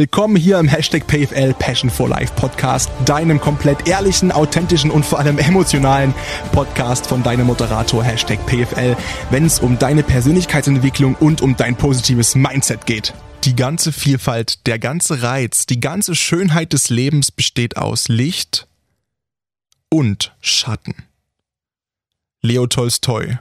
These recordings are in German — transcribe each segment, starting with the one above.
Willkommen hier im Hashtag PFL Passion for Life Podcast, deinem komplett ehrlichen, authentischen und vor allem emotionalen Podcast von deinem Moderator Hashtag PFL, wenn es um deine Persönlichkeitsentwicklung und um dein positives Mindset geht. Die ganze Vielfalt, der ganze Reiz, die ganze Schönheit des Lebens besteht aus Licht und Schatten. Leo Tolstoi.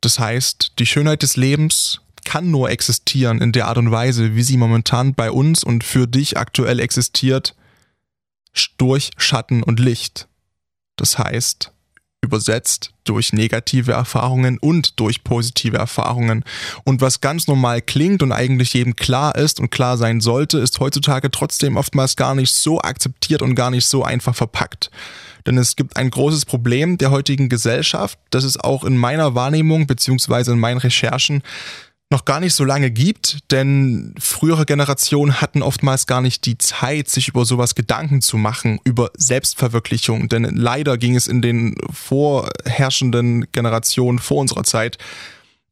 Das heißt, die Schönheit des Lebens kann nur existieren in der Art und Weise, wie sie momentan bei uns und für dich aktuell existiert, durch Schatten und Licht. Das heißt, übersetzt durch negative Erfahrungen und durch positive Erfahrungen. Und was ganz normal klingt und eigentlich jedem klar ist und klar sein sollte, ist heutzutage trotzdem oftmals gar nicht so akzeptiert und gar nicht so einfach verpackt. Denn es gibt ein großes Problem der heutigen Gesellschaft, das es auch in meiner Wahrnehmung beziehungsweise in meinen Recherchen noch gar nicht so lange gibt, denn frühere Generationen hatten oftmals gar nicht die Zeit, sich über sowas Gedanken zu machen, über Selbstverwirklichung. Denn leider ging es in den vorherrschenden Generationen vor unserer Zeit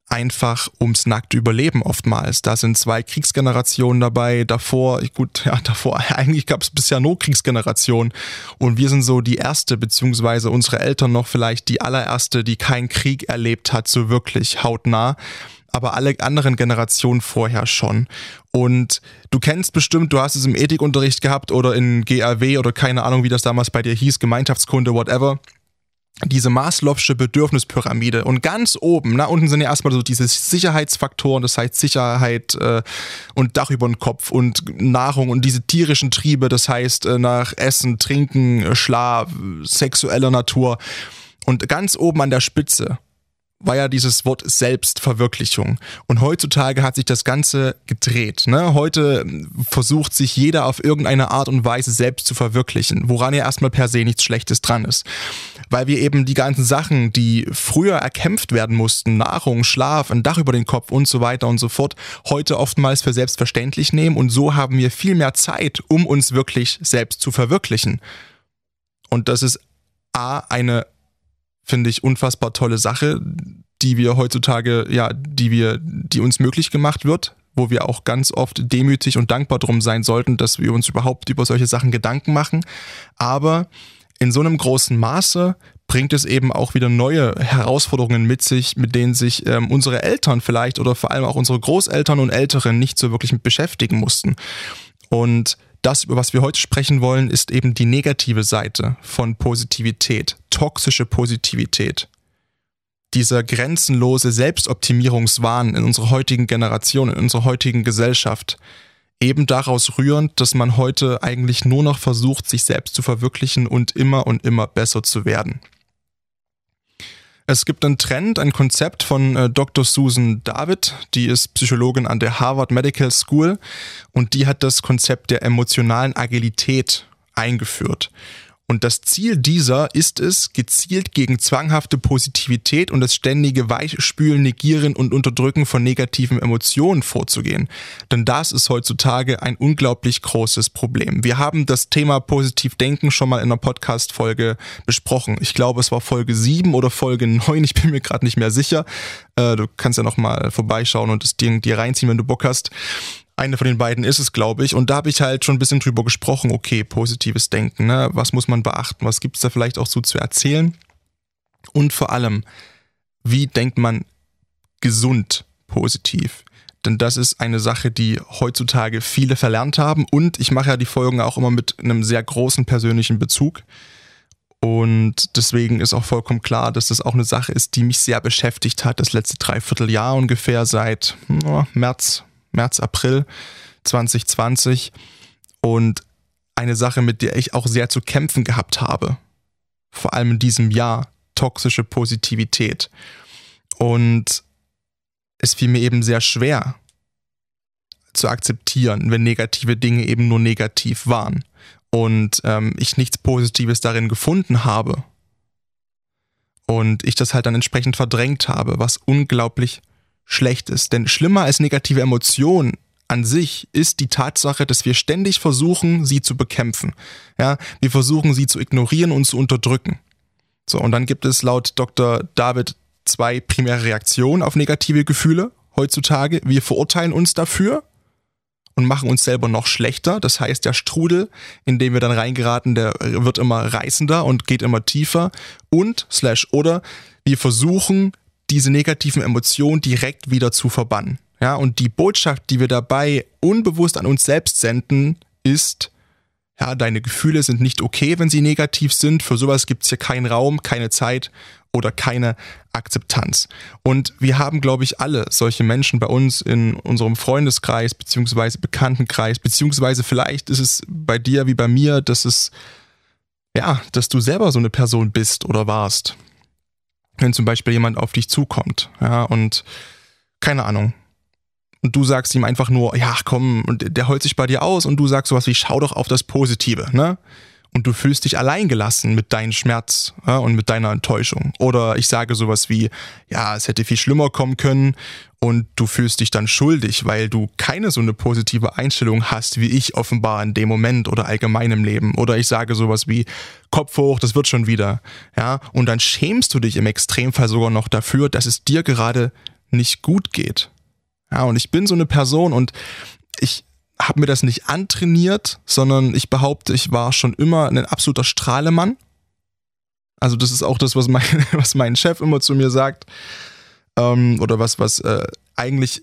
einfach ums nackte Überleben oftmals. Da sind zwei Kriegsgenerationen dabei, davor, gut, ja, davor, eigentlich gab es bisher nur Kriegsgenerationen und wir sind so die erste, beziehungsweise unsere Eltern noch vielleicht die allererste, die keinen Krieg erlebt hat, so wirklich hautnah aber alle anderen Generationen vorher schon. Und du kennst bestimmt, du hast es im Ethikunterricht gehabt oder in GAW oder keine Ahnung, wie das damals bei dir hieß, Gemeinschaftskunde, whatever. Diese Maslow'sche Bedürfnispyramide. Und ganz oben, na unten sind ja erstmal so diese Sicherheitsfaktoren, das heißt Sicherheit äh, und Dach über den Kopf und Nahrung und diese tierischen Triebe, das heißt äh, nach Essen, Trinken, Schlaf, sexueller Natur. Und ganz oben an der Spitze war ja dieses Wort Selbstverwirklichung. Und heutzutage hat sich das Ganze gedreht. Ne? Heute versucht sich jeder auf irgendeine Art und Weise selbst zu verwirklichen, woran ja erstmal per se nichts Schlechtes dran ist. Weil wir eben die ganzen Sachen, die früher erkämpft werden mussten, Nahrung, Schlaf, ein Dach über den Kopf und so weiter und so fort, heute oftmals für selbstverständlich nehmen. Und so haben wir viel mehr Zeit, um uns wirklich selbst zu verwirklichen. Und das ist A, eine finde ich, unfassbar tolle Sache, die wir heutzutage, ja, die wir, die uns möglich gemacht wird, wo wir auch ganz oft demütig und dankbar drum sein sollten, dass wir uns überhaupt über solche Sachen Gedanken machen. Aber in so einem großen Maße bringt es eben auch wieder neue Herausforderungen mit sich, mit denen sich ähm, unsere Eltern vielleicht oder vor allem auch unsere Großeltern und Älteren nicht so wirklich mit beschäftigen mussten. Und das, über was wir heute sprechen wollen, ist eben die negative Seite von Positivität, toxische Positivität. Dieser grenzenlose Selbstoptimierungswahn in unserer heutigen Generation, in unserer heutigen Gesellschaft, eben daraus rührend, dass man heute eigentlich nur noch versucht, sich selbst zu verwirklichen und immer und immer besser zu werden. Es gibt einen Trend, ein Konzept von äh, Dr. Susan David, die ist Psychologin an der Harvard Medical School und die hat das Konzept der emotionalen Agilität eingeführt. Und das Ziel dieser ist es, gezielt gegen zwanghafte Positivität und das ständige Weichspülen, Negieren und Unterdrücken von negativen Emotionen vorzugehen. Denn das ist heutzutage ein unglaublich großes Problem. Wir haben das Thema Positivdenken schon mal in einer Podcast-Folge besprochen. Ich glaube, es war Folge 7 oder Folge 9, ich bin mir gerade nicht mehr sicher. Äh, du kannst ja noch mal vorbeischauen und das Ding dir reinziehen, wenn du Bock hast. Eine von den beiden ist es, glaube ich. Und da habe ich halt schon ein bisschen drüber gesprochen, okay, positives Denken, ne? Was muss man beachten? Was gibt es da vielleicht auch so zu erzählen? Und vor allem, wie denkt man gesund positiv? Denn das ist eine Sache, die heutzutage viele verlernt haben. Und ich mache ja die Folgen auch immer mit einem sehr großen persönlichen Bezug. Und deswegen ist auch vollkommen klar, dass das auch eine Sache ist, die mich sehr beschäftigt hat, das letzte Dreivierteljahr ungefähr seit oh, März, März, April 2020 und eine Sache, mit der ich auch sehr zu kämpfen gehabt habe. Vor allem in diesem Jahr, toxische Positivität. Und es fiel mir eben sehr schwer zu akzeptieren, wenn negative Dinge eben nur negativ waren und ähm, ich nichts Positives darin gefunden habe. Und ich das halt dann entsprechend verdrängt habe, was unglaublich schlecht ist. Denn schlimmer als negative Emotionen an sich ist die Tatsache, dass wir ständig versuchen, sie zu bekämpfen. Ja, wir versuchen, sie zu ignorieren und zu unterdrücken. So, und dann gibt es laut Dr. David zwei primäre Reaktionen auf negative Gefühle heutzutage. Wir verurteilen uns dafür und machen uns selber noch schlechter. Das heißt, der Strudel, in den wir dann reingeraten, der wird immer reißender und geht immer tiefer. Und, slash, oder, wir versuchen, diese negativen Emotionen direkt wieder zu verbannen. Ja, und die Botschaft, die wir dabei unbewusst an uns selbst senden, ist, ja, deine Gefühle sind nicht okay, wenn sie negativ sind. Für sowas gibt es hier keinen Raum, keine Zeit oder keine Akzeptanz. Und wir haben, glaube ich, alle solche Menschen bei uns in unserem Freundeskreis beziehungsweise Bekanntenkreis, beziehungsweise vielleicht ist es bei dir wie bei mir, dass es, ja, dass du selber so eine Person bist oder warst. Wenn zum Beispiel jemand auf dich zukommt, ja, und keine Ahnung, und du sagst ihm einfach nur, ja, komm, und der heult sich bei dir aus und du sagst sowas wie, schau doch auf das Positive, ne? Und du fühlst dich alleingelassen mit deinem Schmerz ja, und mit deiner Enttäuschung. Oder ich sage sowas wie, ja, es hätte viel schlimmer kommen können und du fühlst dich dann schuldig, weil du keine so eine positive Einstellung hast wie ich offenbar in dem Moment oder allgemein im Leben. Oder ich sage sowas wie, Kopf hoch, das wird schon wieder. Ja, und dann schämst du dich im Extremfall sogar noch dafür, dass es dir gerade nicht gut geht. Ja, und ich bin so eine Person und ich habe mir das nicht antrainiert, sondern ich behaupte, ich war schon immer ein absoluter Strahlemann. Also das ist auch das, was mein, was mein Chef immer zu mir sagt. Ähm, oder was, was äh, eigentlich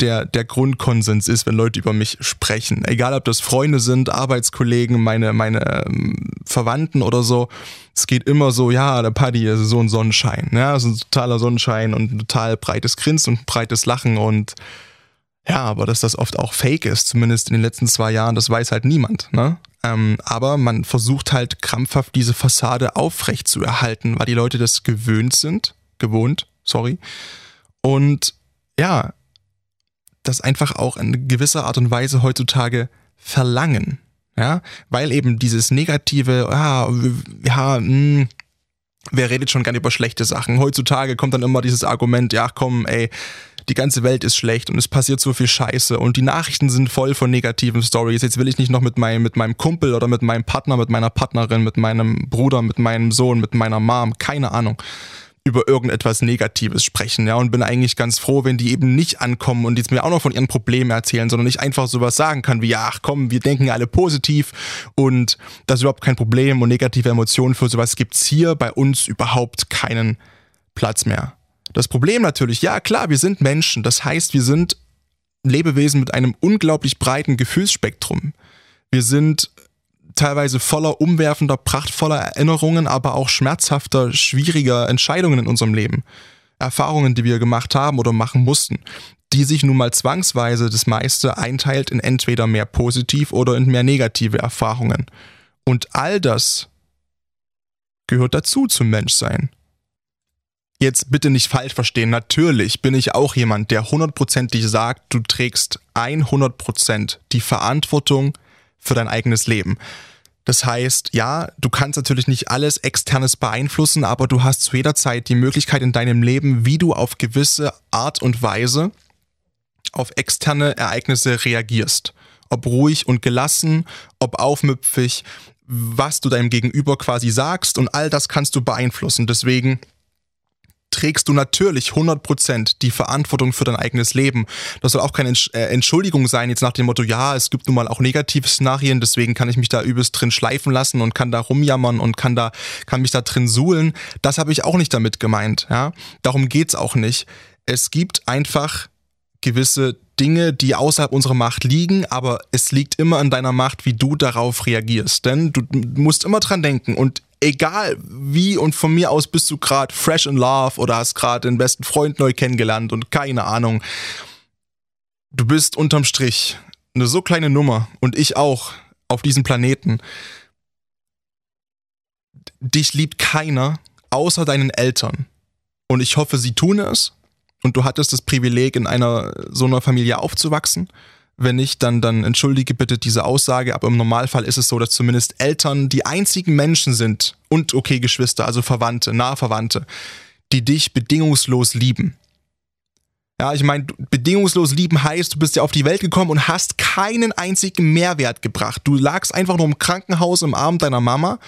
der, der Grundkonsens ist, wenn Leute über mich sprechen. Egal, ob das Freunde sind, Arbeitskollegen, meine, meine ähm, Verwandten oder so. Es geht immer so, ja, der Paddy ist so ein Sonnenschein. Ja, ist ein totaler Sonnenschein und ein total breites Grinsen und breites Lachen und ja, aber dass das oft auch fake ist, zumindest in den letzten zwei Jahren, das weiß halt niemand. Ne? Ähm, aber man versucht halt krampfhaft diese Fassade aufrecht zu erhalten, weil die Leute das gewöhnt sind, gewohnt, sorry. Und ja, das einfach auch in gewisser Art und Weise heutzutage verlangen. Ja, weil eben dieses negative, ja, ja, mh, hm, wer redet schon gern über schlechte Sachen? Heutzutage kommt dann immer dieses Argument, ja, komm, ey, die ganze Welt ist schlecht und es passiert so viel Scheiße und die Nachrichten sind voll von negativen Stories. Jetzt will ich nicht noch mit meinem, mit meinem Kumpel oder mit meinem Partner, mit meiner Partnerin, mit meinem Bruder, mit meinem Sohn, mit meiner Mom, keine Ahnung über irgendetwas Negatives sprechen, ja, und bin eigentlich ganz froh, wenn die eben nicht ankommen und jetzt mir auch noch von ihren Problemen erzählen, sondern ich einfach sowas sagen kann wie, ja, ach komm, wir denken alle positiv und das ist überhaupt kein Problem und negative Emotionen für sowas gibt's hier bei uns überhaupt keinen Platz mehr. Das Problem natürlich, ja klar, wir sind Menschen, das heißt, wir sind Lebewesen mit einem unglaublich breiten Gefühlsspektrum. Wir sind teilweise voller umwerfender, prachtvoller Erinnerungen, aber auch schmerzhafter, schwieriger Entscheidungen in unserem Leben. Erfahrungen, die wir gemacht haben oder machen mussten, die sich nun mal zwangsweise das meiste einteilt in entweder mehr positiv oder in mehr negative Erfahrungen. Und all das gehört dazu zum Menschsein. Jetzt bitte nicht falsch verstehen, natürlich bin ich auch jemand, der hundertprozentig sagt, du trägst 100% die Verantwortung für dein eigenes Leben. Das heißt, ja, du kannst natürlich nicht alles externes beeinflussen, aber du hast zu jeder Zeit die Möglichkeit in deinem Leben, wie du auf gewisse Art und Weise auf externe Ereignisse reagierst. Ob ruhig und gelassen, ob aufmüpfig, was du deinem Gegenüber quasi sagst und all das kannst du beeinflussen. Deswegen trägst du natürlich 100% die Verantwortung für dein eigenes Leben. Das soll auch keine äh, Entschuldigung sein, jetzt nach dem Motto, ja, es gibt nun mal auch negative Szenarien, deswegen kann ich mich da übelst drin schleifen lassen und kann da rumjammern und kann da, kann mich da drin suhlen. Das habe ich auch nicht damit gemeint, ja. Darum geht's auch nicht. Es gibt einfach gewisse Dinge, die außerhalb unserer Macht liegen, aber es liegt immer in deiner Macht, wie du darauf reagierst. Denn du musst immer dran denken und egal wie und von mir aus bist du gerade fresh in love oder hast gerade den besten Freund neu kennengelernt und keine Ahnung. Du bist unterm Strich eine so kleine Nummer und ich auch auf diesem Planeten. Dich liebt keiner außer deinen Eltern. Und ich hoffe, sie tun es. Und du hattest das Privileg, in einer so einer Familie aufzuwachsen. Wenn nicht, dann, dann entschuldige bitte diese Aussage, aber im Normalfall ist es so, dass zumindest Eltern die einzigen Menschen sind und okay Geschwister, also Verwandte, nahe Verwandte, die dich bedingungslos lieben. Ja, ich meine, bedingungslos lieben heißt, du bist ja auf die Welt gekommen und hast keinen einzigen Mehrwert gebracht. Du lagst einfach nur im Krankenhaus im Arm deiner Mama,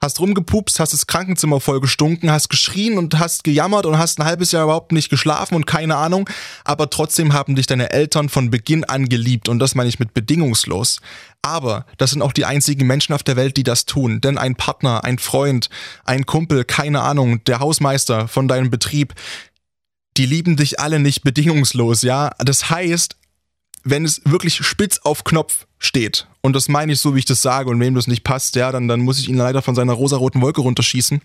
hast rumgepupst, hast das Krankenzimmer voll gestunken, hast geschrien und hast gejammert und hast ein halbes Jahr überhaupt nicht geschlafen und keine Ahnung, aber trotzdem haben dich deine Eltern von Beginn an geliebt und das meine ich mit bedingungslos. Aber das sind auch die einzigen Menschen auf der Welt, die das tun, denn ein Partner, ein Freund, ein Kumpel, keine Ahnung, der Hausmeister von deinem Betrieb, die lieben dich alle nicht bedingungslos, ja? Das heißt, wenn es wirklich spitz auf Knopf steht, und das meine ich so, wie ich das sage, und wem das nicht passt, ja, dann, dann muss ich ihn leider von seiner rosaroten Wolke runterschießen.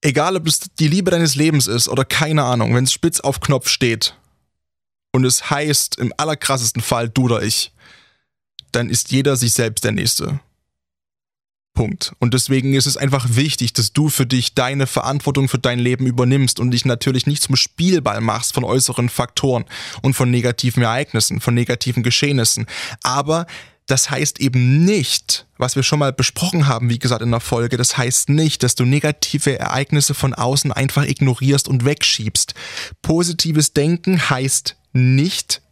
Egal, ob es die Liebe deines Lebens ist oder keine Ahnung, wenn es spitz auf Knopf steht und es heißt im allerkrassesten Fall du oder ich, dann ist jeder sich selbst der Nächste. Punkt. Und deswegen ist es einfach wichtig, dass du für dich deine Verantwortung für dein Leben übernimmst und dich natürlich nicht zum Spielball machst von äußeren Faktoren und von negativen Ereignissen, von negativen Geschehnissen. Aber das heißt eben nicht, was wir schon mal besprochen haben, wie gesagt in der Folge, das heißt nicht, dass du negative Ereignisse von außen einfach ignorierst und wegschiebst. Positives Denken heißt nicht,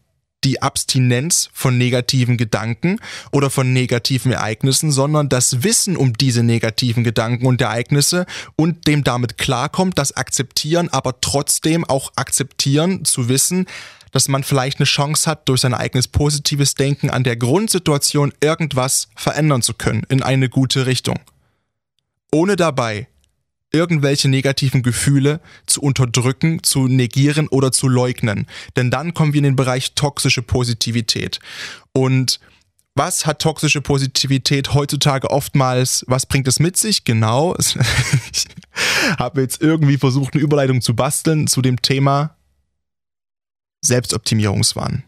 die Abstinenz von negativen Gedanken oder von negativen Ereignissen, sondern das Wissen um diese negativen Gedanken und Ereignisse und dem damit klarkommt, das akzeptieren, aber trotzdem auch akzeptieren zu wissen, dass man vielleicht eine Chance hat, durch sein eigenes positives Denken an der Grundsituation irgendwas verändern zu können in eine gute Richtung. Ohne dabei irgendwelche negativen Gefühle zu unterdrücken, zu negieren oder zu leugnen. Denn dann kommen wir in den Bereich toxische Positivität. Und was hat toxische Positivität heutzutage oftmals, was bringt es mit sich? Genau, ich habe jetzt irgendwie versucht, eine Überleitung zu basteln zu dem Thema Selbstoptimierungswahn.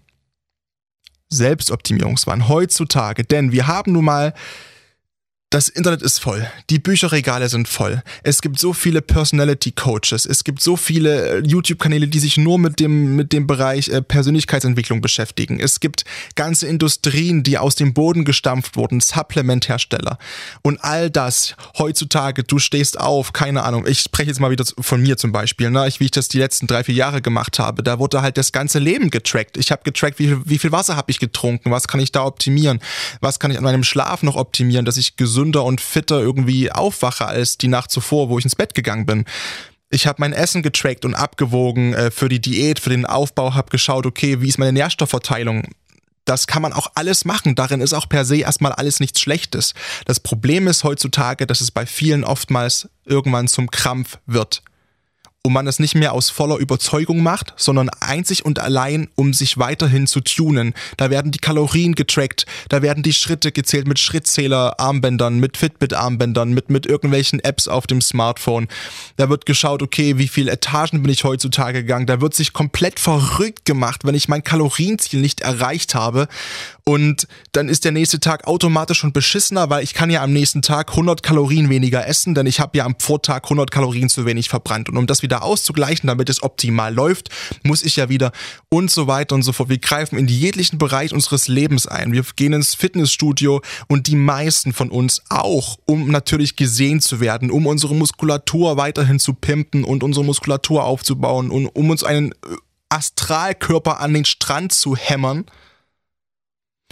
Selbstoptimierungswahn heutzutage, denn wir haben nun mal das Internet ist voll. Die Bücherregale sind voll. Es gibt so viele Personality Coaches. Es gibt so viele äh, YouTube-Kanäle, die sich nur mit dem, mit dem Bereich äh, Persönlichkeitsentwicklung beschäftigen. Es gibt ganze Industrien, die aus dem Boden gestampft wurden, Supplementhersteller. Und all das heutzutage, du stehst auf, keine Ahnung. Ich spreche jetzt mal wieder von mir zum Beispiel, ne? ich, wie ich das die letzten drei, vier Jahre gemacht habe. Da wurde halt das ganze Leben getrackt. Ich habe getrackt, wie wie viel Wasser habe ich getrunken, was kann ich da optimieren, was kann ich an meinem Schlaf noch optimieren, dass ich gesund gesünder und fitter irgendwie aufwache als die Nacht zuvor, wo ich ins Bett gegangen bin. Ich habe mein Essen getrackt und abgewogen äh, für die Diät, für den Aufbau, habe geschaut, okay, wie ist meine Nährstoffverteilung? Das kann man auch alles machen. Darin ist auch per se erstmal alles nichts Schlechtes. Das Problem ist heutzutage, dass es bei vielen oftmals irgendwann zum Krampf wird und man es nicht mehr aus voller Überzeugung macht, sondern einzig und allein, um sich weiterhin zu tunen. Da werden die Kalorien getrackt, da werden die Schritte gezählt mit Schrittzähler-Armbändern, mit Fitbit-Armbändern, mit, mit irgendwelchen Apps auf dem Smartphone. Da wird geschaut, okay, wie viele Etagen bin ich heutzutage gegangen. Da wird sich komplett verrückt gemacht, wenn ich mein Kalorienziel nicht erreicht habe. Und dann ist der nächste Tag automatisch schon beschissener, weil ich kann ja am nächsten Tag 100 Kalorien weniger essen, denn ich habe ja am Vortag 100 Kalorien zu wenig verbrannt. Und um das wieder auszugleichen, damit es optimal läuft, muss ich ja wieder und so weiter und so fort. Wir greifen in jeglichen Bereich unseres Lebens ein. Wir gehen ins Fitnessstudio und die meisten von uns auch, um natürlich gesehen zu werden, um unsere Muskulatur weiterhin zu pimpen und unsere Muskulatur aufzubauen und um uns einen Astralkörper an den Strand zu hämmern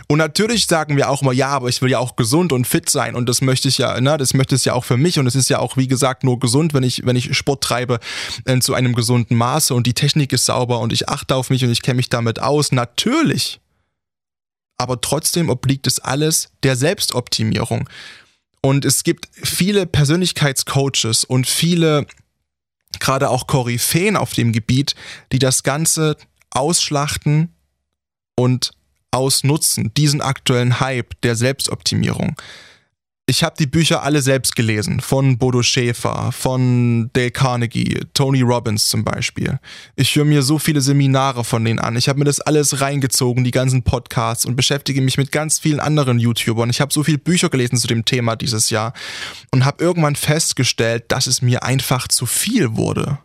und natürlich sagen wir auch immer, ja, aber ich will ja auch gesund und fit sein und das möchte ich ja, ne, das möchte ich ja auch für mich und es ist ja auch, wie gesagt, nur gesund, wenn ich, wenn ich Sport treibe äh, zu einem gesunden Maße und die Technik ist sauber und ich achte auf mich und ich kenne mich damit aus. Natürlich. Aber trotzdem obliegt es alles der Selbstoptimierung. Und es gibt viele Persönlichkeitscoaches und viele, gerade auch Koryphäen auf dem Gebiet, die das Ganze ausschlachten und ausnutzen, diesen aktuellen Hype der Selbstoptimierung. Ich habe die Bücher alle selbst gelesen, von Bodo Schäfer, von Dale Carnegie, Tony Robbins zum Beispiel. Ich höre mir so viele Seminare von denen an. Ich habe mir das alles reingezogen, die ganzen Podcasts und beschäftige mich mit ganz vielen anderen YouTubern. Ich habe so viele Bücher gelesen zu dem Thema dieses Jahr und habe irgendwann festgestellt, dass es mir einfach zu viel wurde.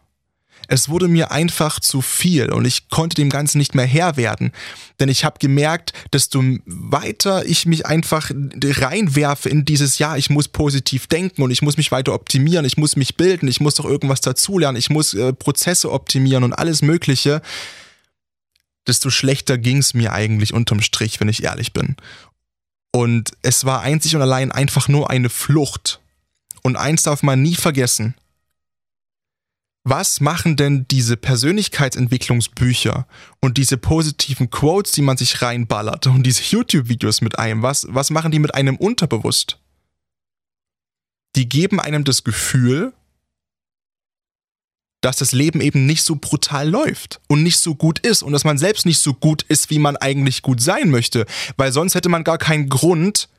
Es wurde mir einfach zu viel und ich konnte dem Ganzen nicht mehr Herr werden. Denn ich habe gemerkt, desto weiter ich mich einfach reinwerfe in dieses Jahr, ich muss positiv denken und ich muss mich weiter optimieren, ich muss mich bilden, ich muss doch irgendwas dazulernen, ich muss äh, Prozesse optimieren und alles Mögliche, desto schlechter ging es mir eigentlich unterm Strich, wenn ich ehrlich bin. Und es war einzig und allein einfach nur eine Flucht. Und eins darf man nie vergessen. Was machen denn diese Persönlichkeitsentwicklungsbücher und diese positiven Quotes, die man sich reinballert und diese YouTube-Videos mit einem, was, was machen die mit einem unterbewusst? Die geben einem das Gefühl, dass das Leben eben nicht so brutal läuft und nicht so gut ist und dass man selbst nicht so gut ist, wie man eigentlich gut sein möchte, weil sonst hätte man gar keinen Grund,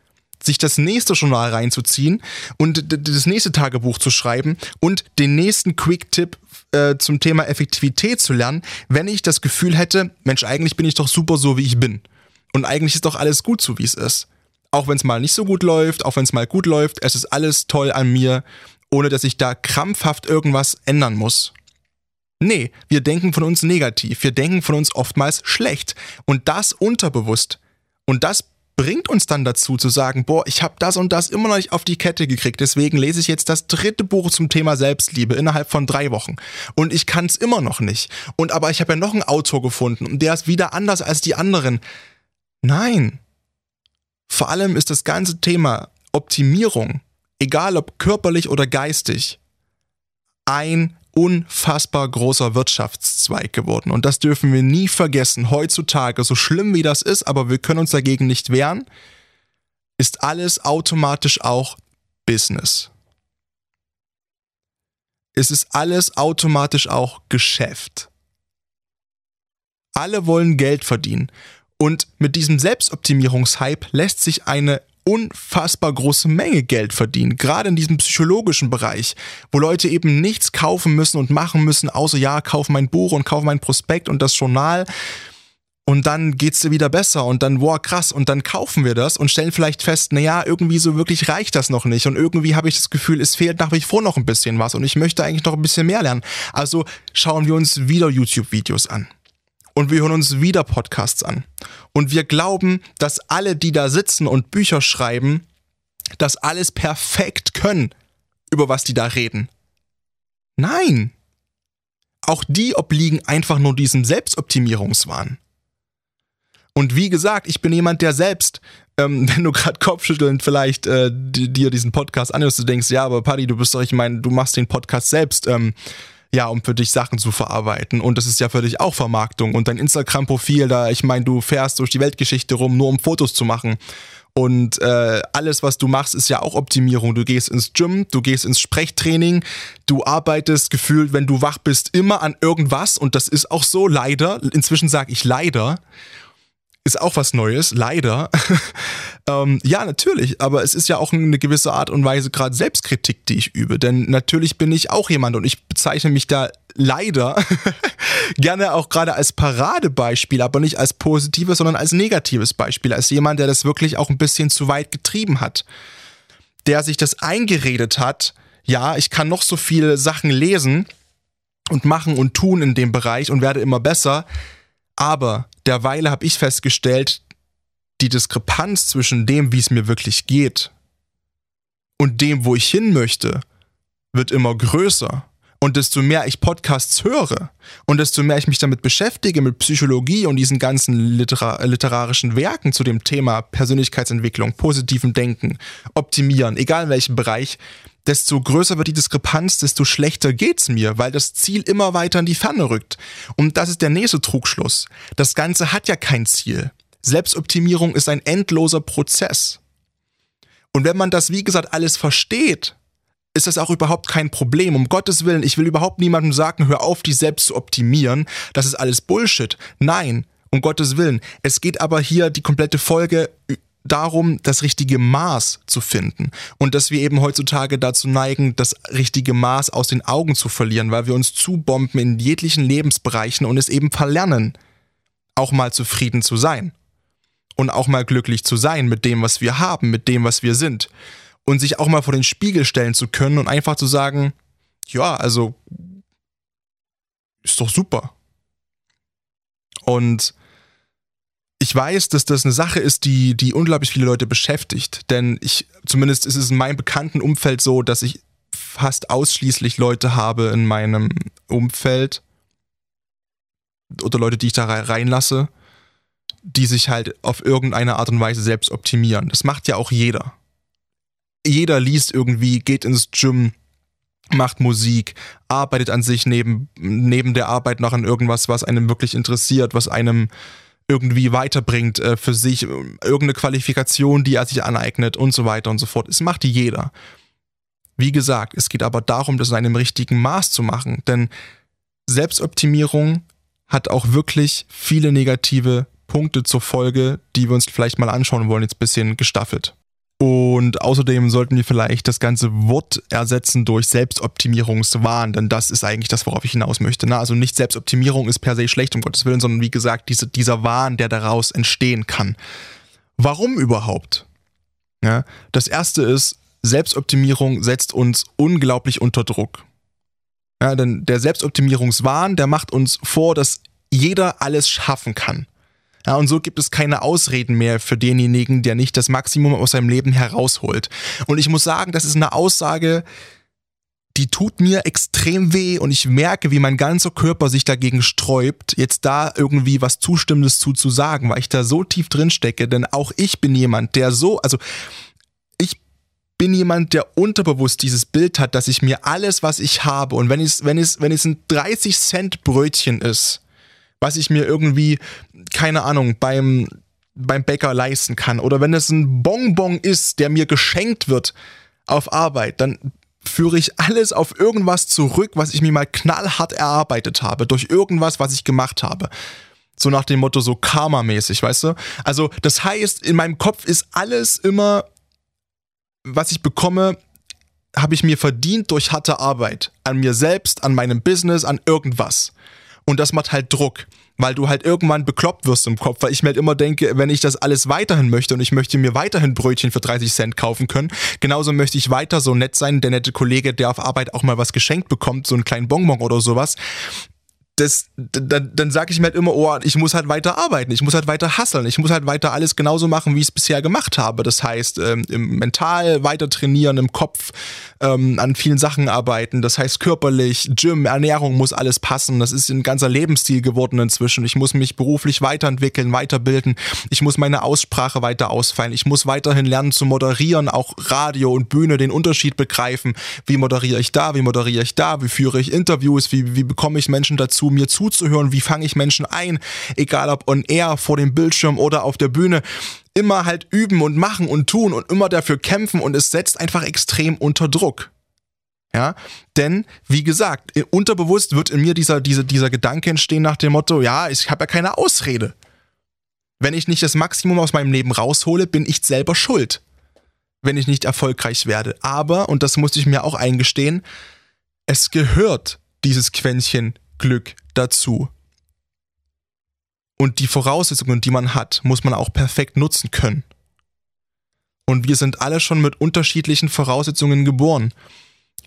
sich das nächste Journal reinzuziehen und das nächste Tagebuch zu schreiben und den nächsten Quick-Tipp äh, zum Thema Effektivität zu lernen, wenn ich das Gefühl hätte, Mensch, eigentlich bin ich doch super so, wie ich bin. Und eigentlich ist doch alles gut so, wie es ist. Auch wenn es mal nicht so gut läuft, auch wenn es mal gut läuft, es ist alles toll an mir, ohne dass ich da krampfhaft irgendwas ändern muss. Nee, wir denken von uns negativ, wir denken von uns oftmals schlecht und das unterbewusst. Und das bringt uns dann dazu zu sagen, boah, ich habe das und das immer noch nicht auf die Kette gekriegt, deswegen lese ich jetzt das dritte Buch zum Thema Selbstliebe innerhalb von drei Wochen und ich kann es immer noch nicht. Und aber ich habe ja noch einen Autor gefunden und der ist wieder anders als die anderen. Nein. Vor allem ist das ganze Thema Optimierung, egal ob körperlich oder geistig, ein unfassbar großer Wirtschaftszweig geworden. Und das dürfen wir nie vergessen. Heutzutage, so schlimm wie das ist, aber wir können uns dagegen nicht wehren, ist alles automatisch auch Business. Es ist alles automatisch auch Geschäft. Alle wollen Geld verdienen. Und mit diesem Selbstoptimierungshype lässt sich eine unfassbar große Menge Geld verdienen, gerade in diesem psychologischen Bereich, wo Leute eben nichts kaufen müssen und machen müssen, außer ja, kauf mein Buch und kauf mein Prospekt und das Journal. Und dann geht's dir wieder besser und dann, wow, krass, und dann kaufen wir das und stellen vielleicht fest, naja, irgendwie so wirklich reicht das noch nicht. Und irgendwie habe ich das Gefühl, es fehlt nach wie vor noch ein bisschen was und ich möchte eigentlich noch ein bisschen mehr lernen. Also schauen wir uns wieder YouTube-Videos an und wir hören uns wieder Podcasts an. Und wir glauben, dass alle, die da sitzen und Bücher schreiben, das alles perfekt können, über was die da reden. Nein. Auch die obliegen einfach nur diesem Selbstoptimierungswahn. Und wie gesagt, ich bin jemand, der selbst, ähm, wenn du gerade kopfschüttelnd vielleicht äh, dir diesen Podcast anhörst, du denkst, ja, aber Paddy, du bist doch, ich meine, du machst den Podcast selbst. Ähm, ja, um für dich Sachen zu verarbeiten. Und das ist ja für dich auch Vermarktung. Und dein Instagram-Profil, da, ich meine, du fährst durch die Weltgeschichte rum, nur um Fotos zu machen. Und äh, alles, was du machst, ist ja auch Optimierung. Du gehst ins Gym, du gehst ins Sprechtraining, du arbeitest gefühlt, wenn du wach bist, immer an irgendwas. Und das ist auch so, leider. Inzwischen sage ich leider ist auch was Neues, leider. ähm, ja, natürlich, aber es ist ja auch eine gewisse Art und Weise gerade Selbstkritik, die ich übe. Denn natürlich bin ich auch jemand und ich bezeichne mich da leider gerne auch gerade als Paradebeispiel, aber nicht als positives, sondern als negatives Beispiel, als jemand, der das wirklich auch ein bisschen zu weit getrieben hat. Der sich das eingeredet hat, ja, ich kann noch so viele Sachen lesen und machen und tun in dem Bereich und werde immer besser, aber derweil habe ich festgestellt, die Diskrepanz zwischen dem, wie es mir wirklich geht und dem, wo ich hin möchte, wird immer größer. Und desto mehr ich Podcasts höre und desto mehr ich mich damit beschäftige, mit Psychologie und diesen ganzen litera literarischen Werken zu dem Thema Persönlichkeitsentwicklung, positiven Denken, optimieren, egal in welchem Bereich, desto größer wird die Diskrepanz, desto schlechter geht's mir, weil das Ziel immer weiter in die Ferne rückt. Und das ist der nächste Trugschluss. Das Ganze hat ja kein Ziel. Selbstoptimierung ist ein endloser Prozess. Und wenn man das, wie gesagt, alles versteht, ist das auch überhaupt kein Problem. Um Gottes Willen, ich will überhaupt niemandem sagen, hör auf, dich selbst zu optimieren. Das ist alles Bullshit. Nein, um Gottes Willen. Es geht aber hier die komplette Folge darum, das richtige Maß zu finden. Und dass wir eben heutzutage dazu neigen, das richtige Maß aus den Augen zu verlieren, weil wir uns zubomben in jeglichen Lebensbereichen und es eben verlernen, auch mal zufrieden zu sein. Und auch mal glücklich zu sein mit dem, was wir haben, mit dem, was wir sind. Und sich auch mal vor den Spiegel stellen zu können und einfach zu sagen, ja, also ist doch super. Und ich weiß, dass das eine Sache ist, die, die unglaublich viele Leute beschäftigt. Denn ich, zumindest ist es in meinem bekannten Umfeld so, dass ich fast ausschließlich Leute habe in meinem Umfeld oder Leute, die ich da reinlasse, die sich halt auf irgendeine Art und Weise selbst optimieren. Das macht ja auch jeder. Jeder liest irgendwie, geht ins Gym, macht Musik, arbeitet an sich neben, neben der Arbeit noch an irgendwas, was einem wirklich interessiert, was einem irgendwie weiterbringt äh, für sich, irgendeine Qualifikation, die er sich aneignet und so weiter und so fort. Es macht jeder. Wie gesagt, es geht aber darum, das in einem richtigen Maß zu machen, denn Selbstoptimierung hat auch wirklich viele negative Punkte zur Folge, die wir uns vielleicht mal anschauen wollen, jetzt ein bisschen gestaffelt. Und außerdem sollten wir vielleicht das ganze Wort ersetzen durch Selbstoptimierungswahn, denn das ist eigentlich das, worauf ich hinaus möchte. Ne? Also nicht Selbstoptimierung ist per se schlecht, um Gottes Willen, sondern wie gesagt, diese, dieser Wahn, der daraus entstehen kann. Warum überhaupt? Ja? Das erste ist, Selbstoptimierung setzt uns unglaublich unter Druck. Ja, denn der Selbstoptimierungswahn, der macht uns vor, dass jeder alles schaffen kann. Ja, und so gibt es keine Ausreden mehr für denjenigen, der nicht das Maximum aus seinem Leben herausholt. Und ich muss sagen, das ist eine Aussage, die tut mir extrem weh und ich merke, wie mein ganzer Körper sich dagegen sträubt, jetzt da irgendwie was Zustimmendes zu, zu sagen, weil ich da so tief drin stecke, denn auch ich bin jemand, der so, also ich bin jemand, der unterbewusst dieses Bild hat, dass ich mir alles, was ich habe und wenn es, wenn es, wenn es ein 30 Cent Brötchen ist, was ich mir irgendwie, keine Ahnung, beim, beim Bäcker leisten kann. Oder wenn es ein Bonbon ist, der mir geschenkt wird auf Arbeit, dann führe ich alles auf irgendwas zurück, was ich mir mal knallhart erarbeitet habe, durch irgendwas, was ich gemacht habe. So nach dem Motto, so Karma-mäßig, weißt du? Also, das heißt, in meinem Kopf ist alles immer, was ich bekomme, habe ich mir verdient durch harte Arbeit. An mir selbst, an meinem Business, an irgendwas. Und das macht halt Druck, weil du halt irgendwann bekloppt wirst im Kopf, weil ich mir halt immer denke, wenn ich das alles weiterhin möchte und ich möchte mir weiterhin Brötchen für 30 Cent kaufen können, genauso möchte ich weiter so nett sein, der nette Kollege, der auf Arbeit auch mal was geschenkt bekommt, so einen kleinen Bonbon oder sowas das, dann, dann sage ich mir halt immer, oh, ich muss halt weiter arbeiten, ich muss halt weiter hasseln, ich muss halt weiter alles genauso machen, wie ich es bisher gemacht habe. Das heißt, ähm, im mental weiter trainieren, im Kopf ähm, an vielen Sachen arbeiten, das heißt körperlich, Gym, Ernährung muss alles passen. Das ist ein ganzer Lebensstil geworden inzwischen. Ich muss mich beruflich weiterentwickeln, weiterbilden. Ich muss meine Aussprache weiter ausfallen. Ich muss weiterhin lernen zu moderieren, auch Radio und Bühne, den Unterschied begreifen. Wie moderiere ich da, wie moderiere ich da, wie führe ich Interviews, wie, wie bekomme ich Menschen dazu, mir zuzuhören, wie fange ich Menschen ein, egal ob on air, vor dem Bildschirm oder auf der Bühne. Immer halt üben und machen und tun und immer dafür kämpfen und es setzt einfach extrem unter Druck. Ja, denn wie gesagt, unterbewusst wird in mir dieser, dieser, dieser Gedanke entstehen nach dem Motto, ja, ich habe ja keine Ausrede. Wenn ich nicht das Maximum aus meinem Leben raushole, bin ich selber schuld, wenn ich nicht erfolgreich werde. Aber, und das musste ich mir auch eingestehen, es gehört dieses Quäntchen Glück dazu. Und die Voraussetzungen, die man hat, muss man auch perfekt nutzen können. Und wir sind alle schon mit unterschiedlichen Voraussetzungen geboren.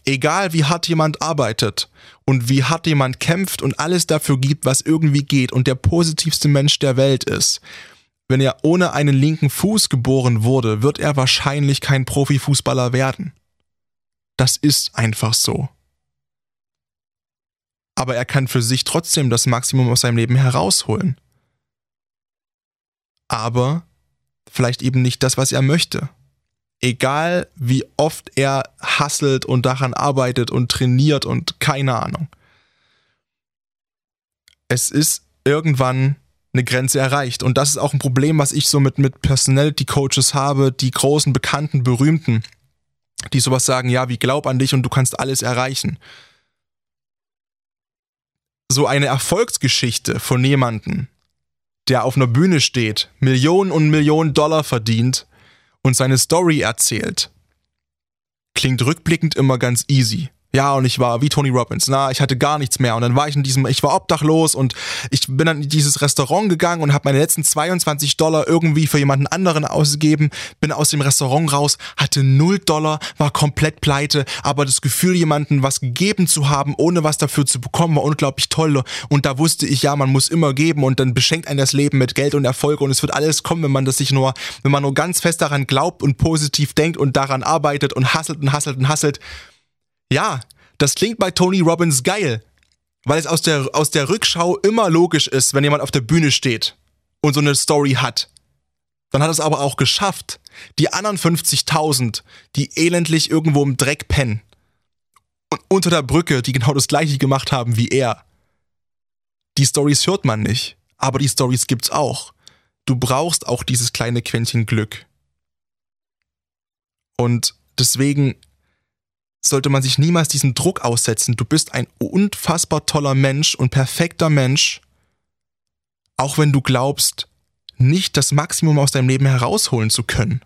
Egal wie hart jemand arbeitet und wie hart jemand kämpft und alles dafür gibt, was irgendwie geht und der positivste Mensch der Welt ist, wenn er ohne einen linken Fuß geboren wurde, wird er wahrscheinlich kein Profifußballer werden. Das ist einfach so aber er kann für sich trotzdem das Maximum aus seinem Leben herausholen. Aber vielleicht eben nicht das, was er möchte. Egal wie oft er hasselt und daran arbeitet und trainiert und keine Ahnung. Es ist irgendwann eine Grenze erreicht. Und das ist auch ein Problem, was ich so mit, mit Personality Coaches habe, die großen, bekannten, berühmten, die sowas sagen, ja, wie glaub an dich und du kannst alles erreichen so eine Erfolgsgeschichte von jemandem, der auf einer Bühne steht, Millionen und Millionen Dollar verdient und seine Story erzählt, klingt rückblickend immer ganz easy. Ja, und ich war wie Tony Robbins. Na, ich hatte gar nichts mehr. Und dann war ich in diesem, ich war obdachlos und ich bin dann in dieses Restaurant gegangen und habe meine letzten 22 Dollar irgendwie für jemanden anderen ausgegeben. Bin aus dem Restaurant raus, hatte 0 Dollar, war komplett pleite. Aber das Gefühl, jemanden was gegeben zu haben, ohne was dafür zu bekommen, war unglaublich toll. Und da wusste ich, ja, man muss immer geben und dann beschenkt einen das Leben mit Geld und Erfolg und es wird alles kommen, wenn man das sich nur, wenn man nur ganz fest daran glaubt und positiv denkt und daran arbeitet und hasselt und hasselt und hasselt. Ja, das klingt bei Tony Robbins geil, weil es aus der, aus der Rückschau immer logisch ist, wenn jemand auf der Bühne steht und so eine Story hat, dann hat es aber auch geschafft. Die anderen 50.000, die elendlich irgendwo im Dreck pennen und unter der Brücke, die genau das gleiche gemacht haben wie er. Die Stories hört man nicht, aber die Stories gibt's auch. Du brauchst auch dieses kleine Quäntchen Glück. Und deswegen sollte man sich niemals diesen Druck aussetzen. Du bist ein unfassbar toller Mensch und perfekter Mensch, auch wenn du glaubst, nicht das Maximum aus deinem Leben herausholen zu können.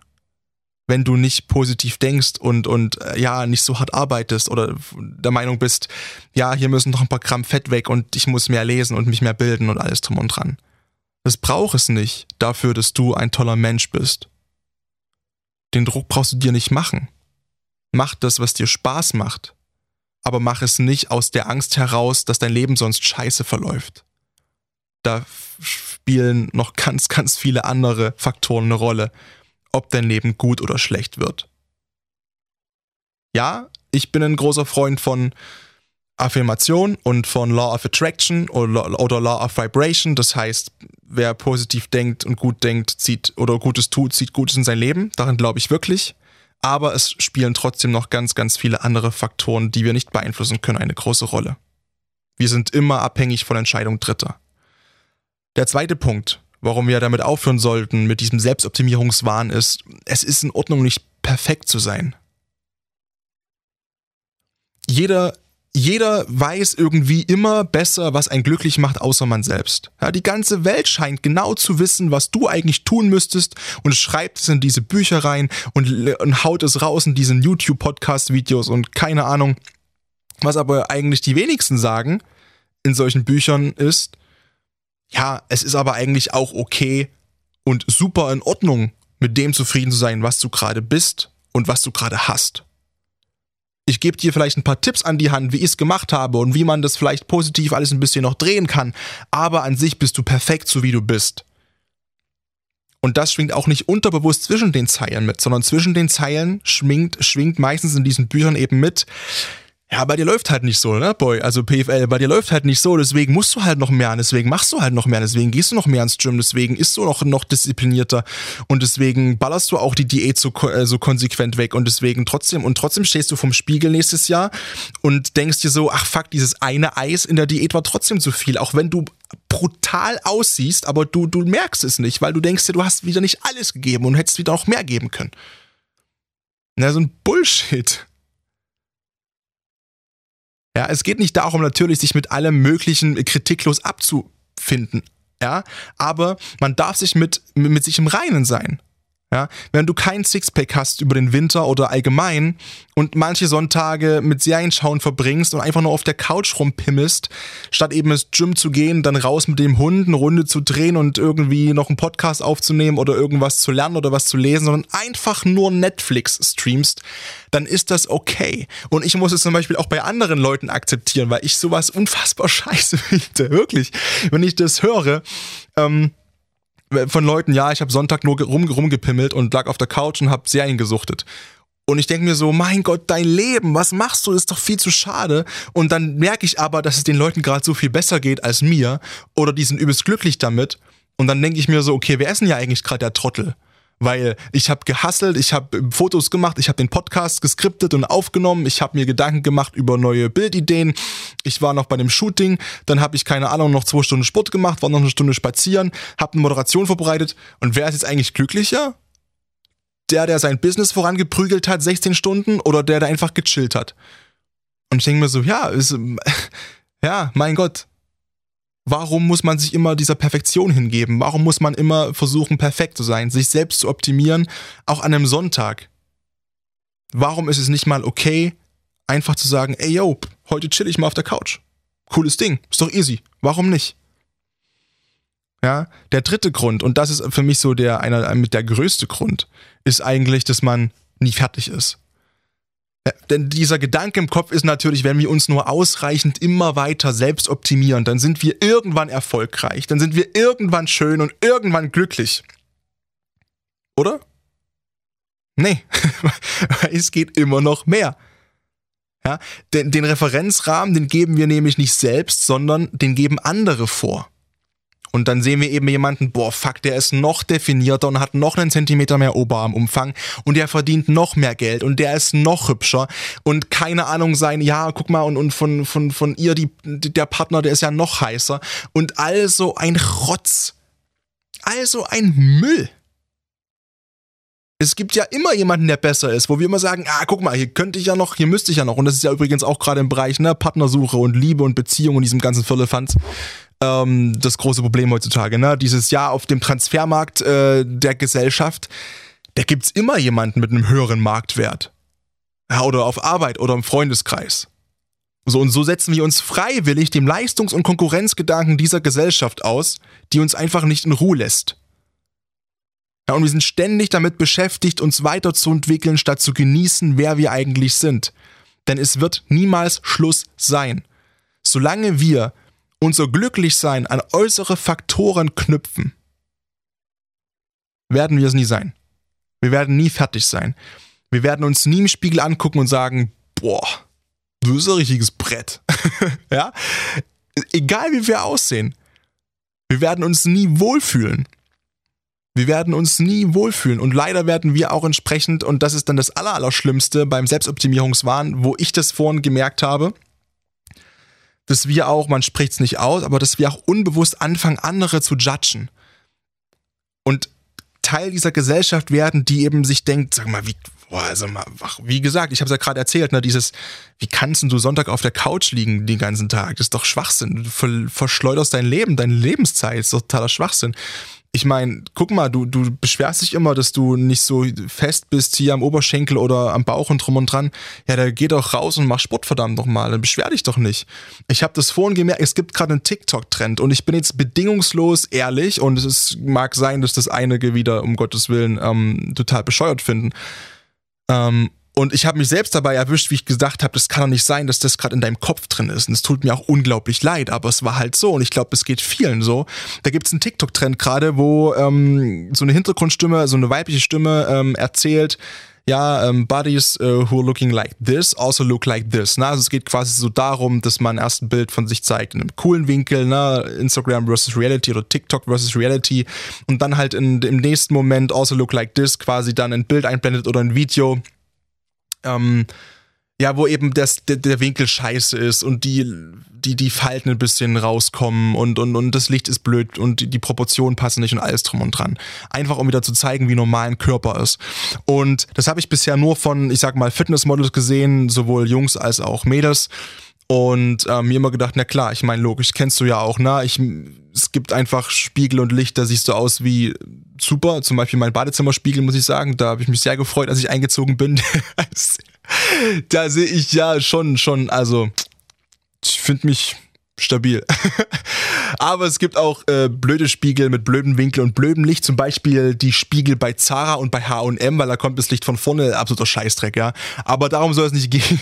Wenn du nicht positiv denkst und, und äh, ja, nicht so hart arbeitest oder der Meinung bist, ja, hier müssen noch ein paar Gramm Fett weg und ich muss mehr lesen und mich mehr bilden und alles drum und dran. Das braucht es nicht dafür, dass du ein toller Mensch bist. Den Druck brauchst du dir nicht machen. Mach das, was dir Spaß macht. Aber mach es nicht aus der Angst heraus, dass dein Leben sonst scheiße verläuft. Da spielen noch ganz, ganz viele andere Faktoren eine Rolle, ob dein Leben gut oder schlecht wird. Ja, ich bin ein großer Freund von Affirmation und von Law of Attraction oder, Law of Vibration. Das heißt, wer positiv denkt und gut denkt, zieht oder Gutes tut, zieht Gutes in sein Leben. Daran glaube ich wirklich aber es spielen trotzdem noch ganz, ganz viele andere Faktoren, die wir nicht beeinflussen können, eine große Rolle. Wir sind immer abhängig von Entscheidungen Dritter. Der zweite Punkt, warum wir damit aufhören sollten, mit diesem Selbstoptimierungswahn ist, es ist in Ordnung, nicht perfekt zu sein. Jeder jeder weiß irgendwie immer besser, was einen glücklich macht, außer man selbst. Ja, die ganze Welt scheint genau zu wissen, was du eigentlich tun müsstest und schreibt es in diese Bücher rein und, und haut es raus in diesen YouTube-Podcast-Videos und keine Ahnung. Was aber eigentlich die wenigsten sagen in solchen Büchern ist, ja, es ist aber eigentlich auch okay und super in Ordnung, mit dem zufrieden zu sein, was du gerade bist und was du gerade hast. Ich gebe dir vielleicht ein paar Tipps an die Hand, wie ich es gemacht habe und wie man das vielleicht positiv alles ein bisschen noch drehen kann. Aber an sich bist du perfekt, so wie du bist. Und das schwingt auch nicht unterbewusst zwischen den Zeilen mit, sondern zwischen den Zeilen schwingt, schwingt meistens in diesen Büchern eben mit, ja, bei dir läuft halt nicht so, ne, Boy? Also PFL, bei dir läuft halt nicht so, deswegen musst du halt noch mehr, deswegen machst du halt noch mehr, deswegen gehst du noch mehr ins Gym, deswegen isst du noch, noch disziplinierter und deswegen ballerst du auch die Diät so, äh, so konsequent weg und deswegen trotzdem, und trotzdem stehst du vom Spiegel nächstes Jahr und denkst dir so, ach fuck, dieses eine Eis in der Diät war trotzdem zu viel, auch wenn du brutal aussiehst, aber du, du merkst es nicht, weil du denkst dir, du hast wieder nicht alles gegeben und hättest wieder noch mehr geben können. Na, so ein Bullshit. Ja, es geht nicht darum, natürlich sich mit allem Möglichen kritiklos abzufinden. Ja, aber man darf sich mit, mit sich im Reinen sein. Ja, wenn du kein Sixpack hast über den Winter oder allgemein und manche Sonntage mit Serienschauen verbringst und einfach nur auf der Couch rumpimmelst, statt eben ins Gym zu gehen, dann raus mit dem Hund eine Runde zu drehen und irgendwie noch einen Podcast aufzunehmen oder irgendwas zu lernen oder was zu lesen, sondern einfach nur Netflix streamst, dann ist das okay. Und ich muss es zum Beispiel auch bei anderen Leuten akzeptieren, weil ich sowas unfassbar scheiße finde. Wirklich. Wenn ich das höre, ähm, von Leuten, ja, ich habe Sonntag nur rum, rumgepimmelt und lag auf der Couch und habe Serien gesuchtet. Und ich denke mir so, mein Gott, dein Leben, was machst du? Ist doch viel zu schade. Und dann merke ich aber, dass es den Leuten gerade so viel besser geht als mir. Oder die sind übelst glücklich damit. Und dann denke ich mir so, okay, wer ist denn ja eigentlich gerade der Trottel? Weil ich habe gehasselt, ich habe Fotos gemacht, ich habe den Podcast geskriptet und aufgenommen, ich habe mir Gedanken gemacht über neue Bildideen, ich war noch bei dem Shooting, dann habe ich keine Ahnung noch zwei Stunden Sport gemacht, war noch eine Stunde spazieren, habe eine Moderation vorbereitet und wer ist jetzt eigentlich glücklicher? Der, der sein Business vorangeprügelt hat, 16 Stunden oder der, der einfach gechillt hat? Und ich denke mir so, ja, ist, ja, mein Gott, Warum muss man sich immer dieser Perfektion hingeben? Warum muss man immer versuchen, perfekt zu sein, sich selbst zu optimieren, auch an einem Sonntag? Warum ist es nicht mal okay, einfach zu sagen, ey yo, heute chill ich mal auf der Couch. Cooles Ding, ist doch easy. Warum nicht? Ja, der dritte Grund, und das ist für mich so der, einer mit der größte Grund, ist eigentlich, dass man nie fertig ist. Denn dieser Gedanke im Kopf ist natürlich, wenn wir uns nur ausreichend immer weiter selbst optimieren, dann sind wir irgendwann erfolgreich, dann sind wir irgendwann schön und irgendwann glücklich. Oder? Nee, es geht immer noch mehr. Ja, den, den Referenzrahmen, den geben wir nämlich nicht selbst, sondern den geben andere vor. Und dann sehen wir eben jemanden, boah, fuck, der ist noch definierter und hat noch einen Zentimeter mehr Oberarmumfang und der verdient noch mehr Geld und der ist noch hübscher und keine Ahnung sein, ja, guck mal, und, und von, von, von ihr, die, der Partner, der ist ja noch heißer und also ein Rotz. Also ein Müll. Es gibt ja immer jemanden, der besser ist, wo wir immer sagen, ah, guck mal, hier könnte ich ja noch, hier müsste ich ja noch. Und das ist ja übrigens auch gerade im Bereich ne, Partnersuche und Liebe und Beziehung und diesem ganzen Firlefanz ähm, das große Problem heutzutage. Ne? Dieses Jahr auf dem Transfermarkt äh, der Gesellschaft, da gibt es immer jemanden mit einem höheren Marktwert. Ja, oder auf Arbeit oder im Freundeskreis. So, und so setzen wir uns freiwillig dem Leistungs- und Konkurrenzgedanken dieser Gesellschaft aus, die uns einfach nicht in Ruhe lässt. Ja, und wir sind ständig damit beschäftigt, uns weiterzuentwickeln, statt zu genießen, wer wir eigentlich sind. Denn es wird niemals Schluss sein. Solange wir unser Glücklichsein an äußere Faktoren knüpfen, werden wir es nie sein. Wir werden nie fertig sein. Wir werden uns nie im Spiegel angucken und sagen, boah, du bist ein richtiges Brett. ja? Egal wie wir aussehen. Wir werden uns nie wohlfühlen. Wir werden uns nie wohlfühlen und leider werden wir auch entsprechend, und das ist dann das Allerallerschlimmste beim Selbstoptimierungswahn, wo ich das vorhin gemerkt habe, dass wir auch, man spricht es nicht aus, aber dass wir auch unbewusst anfangen, andere zu judgen. Und Teil dieser Gesellschaft werden, die eben sich denkt, sag mal, wie, boah, also mal, wie gesagt, ich habe es ja gerade erzählt, ne, dieses, wie kannst du Sonntag auf der Couch liegen den ganzen Tag? Das ist doch Schwachsinn. Du verschleuderst dein Leben, deine Lebenszeit, das ist totaler Schwachsinn ich meine, guck mal, du, du beschwerst dich immer, dass du nicht so fest bist hier am Oberschenkel oder am Bauch und drum und dran. Ja, da geh doch raus und mach Sport verdammt nochmal. Dann beschwer dich doch nicht. Ich habe das vorhin gemerkt, es gibt gerade einen TikTok-Trend und ich bin jetzt bedingungslos ehrlich und es ist, mag sein, dass das einige wieder, um Gottes Willen, ähm, total bescheuert finden. Ähm, und ich habe mich selbst dabei erwischt, wie ich gesagt habe, das kann doch nicht sein, dass das gerade in deinem Kopf drin ist. Und es tut mir auch unglaublich leid, aber es war halt so. Und ich glaube, es geht vielen so. Da gibt es einen TikTok-Trend gerade, wo ähm, so eine Hintergrundstimme, so eine weibliche Stimme ähm, erzählt, ja, ähm, Bodies uh, who are looking like this also look like this. Ne? Also es geht quasi so darum, dass man erst ein Bild von sich zeigt in einem coolen Winkel, ne? Instagram versus Reality oder TikTok versus Reality und dann halt in, im nächsten Moment also look like this quasi dann ein Bild einblendet oder ein Video ähm, ja, wo eben das, der, der, Winkel scheiße ist und die, die, die Falten ein bisschen rauskommen und, und, und das Licht ist blöd und die, die Proportionen passen nicht und alles drum und dran. Einfach um wieder zu zeigen, wie normal ein Körper ist. Und das habe ich bisher nur von, ich sag mal, Fitnessmodels gesehen, sowohl Jungs als auch Mädels. Und äh, mir immer gedacht, na klar, ich meine, logisch, kennst du ja auch, ne? Ich, es gibt einfach Spiegel und Licht, da siehst du aus wie super. Zum Beispiel mein Badezimmerspiegel, muss ich sagen. Da habe ich mich sehr gefreut, als ich eingezogen bin. da sehe ich ja schon, schon, also ich finde mich stabil. Aber es gibt auch äh, blöde Spiegel mit blöden Winkel und blödem Licht, zum Beispiel die Spiegel bei Zara und bei H&M, weil da kommt das Licht von vorne, absoluter Scheißdreck, ja. Aber darum soll es nicht gehen.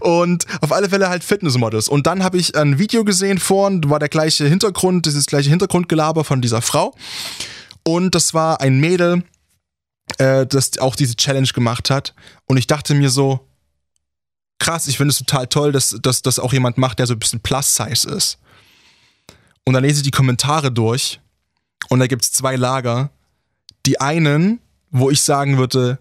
und auf alle Fälle halt Fitnessmodels. Und dann habe ich ein Video gesehen vorhin, war der gleiche Hintergrund, dieses gleiche Hintergrundgelaber von dieser Frau. Und das war ein Mädel, äh, das auch diese Challenge gemacht hat. Und ich dachte mir so, krass, ich finde es total toll, dass, das auch jemand macht, der so ein bisschen Plus-Size ist. Und dann lese ich die Kommentare durch und da gibt es zwei Lager. Die einen, wo ich sagen würde,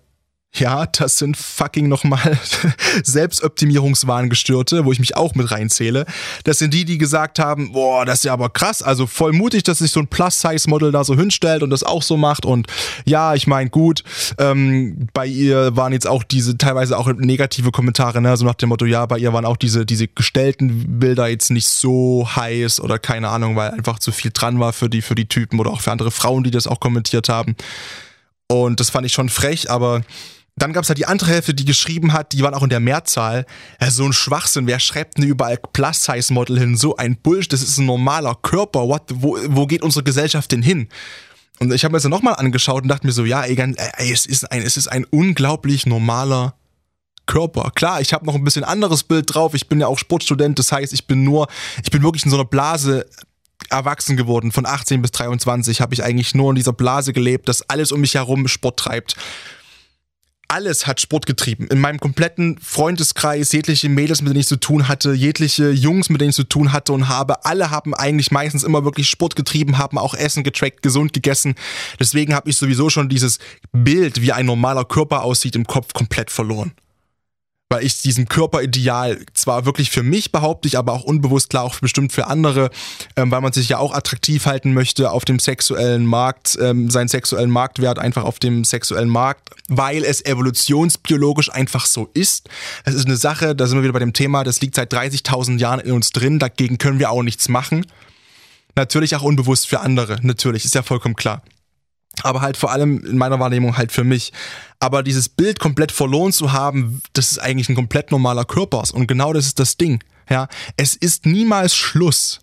ja, das sind fucking nochmal Selbstoptimierungswahngestörte, wo ich mich auch mit reinzähle. Das sind die, die gesagt haben, boah, das ist ja aber krass, also voll mutig, dass sich so ein Plus-Size-Model da so hinstellt und das auch so macht. Und ja, ich meine, gut, ähm, bei ihr waren jetzt auch diese teilweise auch negative Kommentare, ne, so nach dem Motto, ja, bei ihr waren auch diese, diese gestellten Bilder jetzt nicht so heiß oder keine Ahnung, weil einfach zu viel dran war für die, für die Typen oder auch für andere Frauen, die das auch kommentiert haben. Und das fand ich schon frech, aber dann gab es halt die andere Hälfte, die geschrieben hat, die waren auch in der Mehrzahl. So ein Schwachsinn, wer schreibt denn überall Plus-Size-Model hin? So ein Bullshit, das ist ein normaler Körper. What, wo, wo geht unsere Gesellschaft denn hin? Und ich habe mir das dann nochmal angeschaut und dachte mir so, ja, ey, es, ist ein, es ist ein unglaublich normaler Körper. Klar, ich habe noch ein bisschen anderes Bild drauf. Ich bin ja auch Sportstudent, das heißt, ich bin nur, ich bin wirklich in so einer Blase erwachsen geworden. Von 18 bis 23 habe ich eigentlich nur in dieser Blase gelebt, dass alles um mich herum Sport treibt. Alles hat Sport getrieben. In meinem kompletten Freundeskreis, jegliche Mädels, mit denen ich zu tun hatte, jegliche Jungs, mit denen ich zu tun hatte und habe, alle haben eigentlich meistens immer wirklich Sport getrieben, haben auch Essen getrackt, gesund gegessen. Deswegen habe ich sowieso schon dieses Bild, wie ein normaler Körper aussieht, im Kopf komplett verloren weil ich diesem Körperideal zwar wirklich für mich behaupte ich, aber auch unbewusst klar auch bestimmt für andere, ähm, weil man sich ja auch attraktiv halten möchte auf dem sexuellen Markt, ähm, seinen sexuellen Marktwert einfach auf dem sexuellen Markt, weil es evolutionsbiologisch einfach so ist. Es ist eine Sache, da sind wir wieder bei dem Thema, das liegt seit 30.000 Jahren in uns drin, dagegen können wir auch nichts machen. Natürlich auch unbewusst für andere, natürlich, ist ja vollkommen klar aber halt vor allem in meiner Wahrnehmung halt für mich. Aber dieses Bild komplett verloren zu haben, das ist eigentlich ein komplett normaler Körper. Und genau das ist das Ding. Ja, es ist niemals Schluss.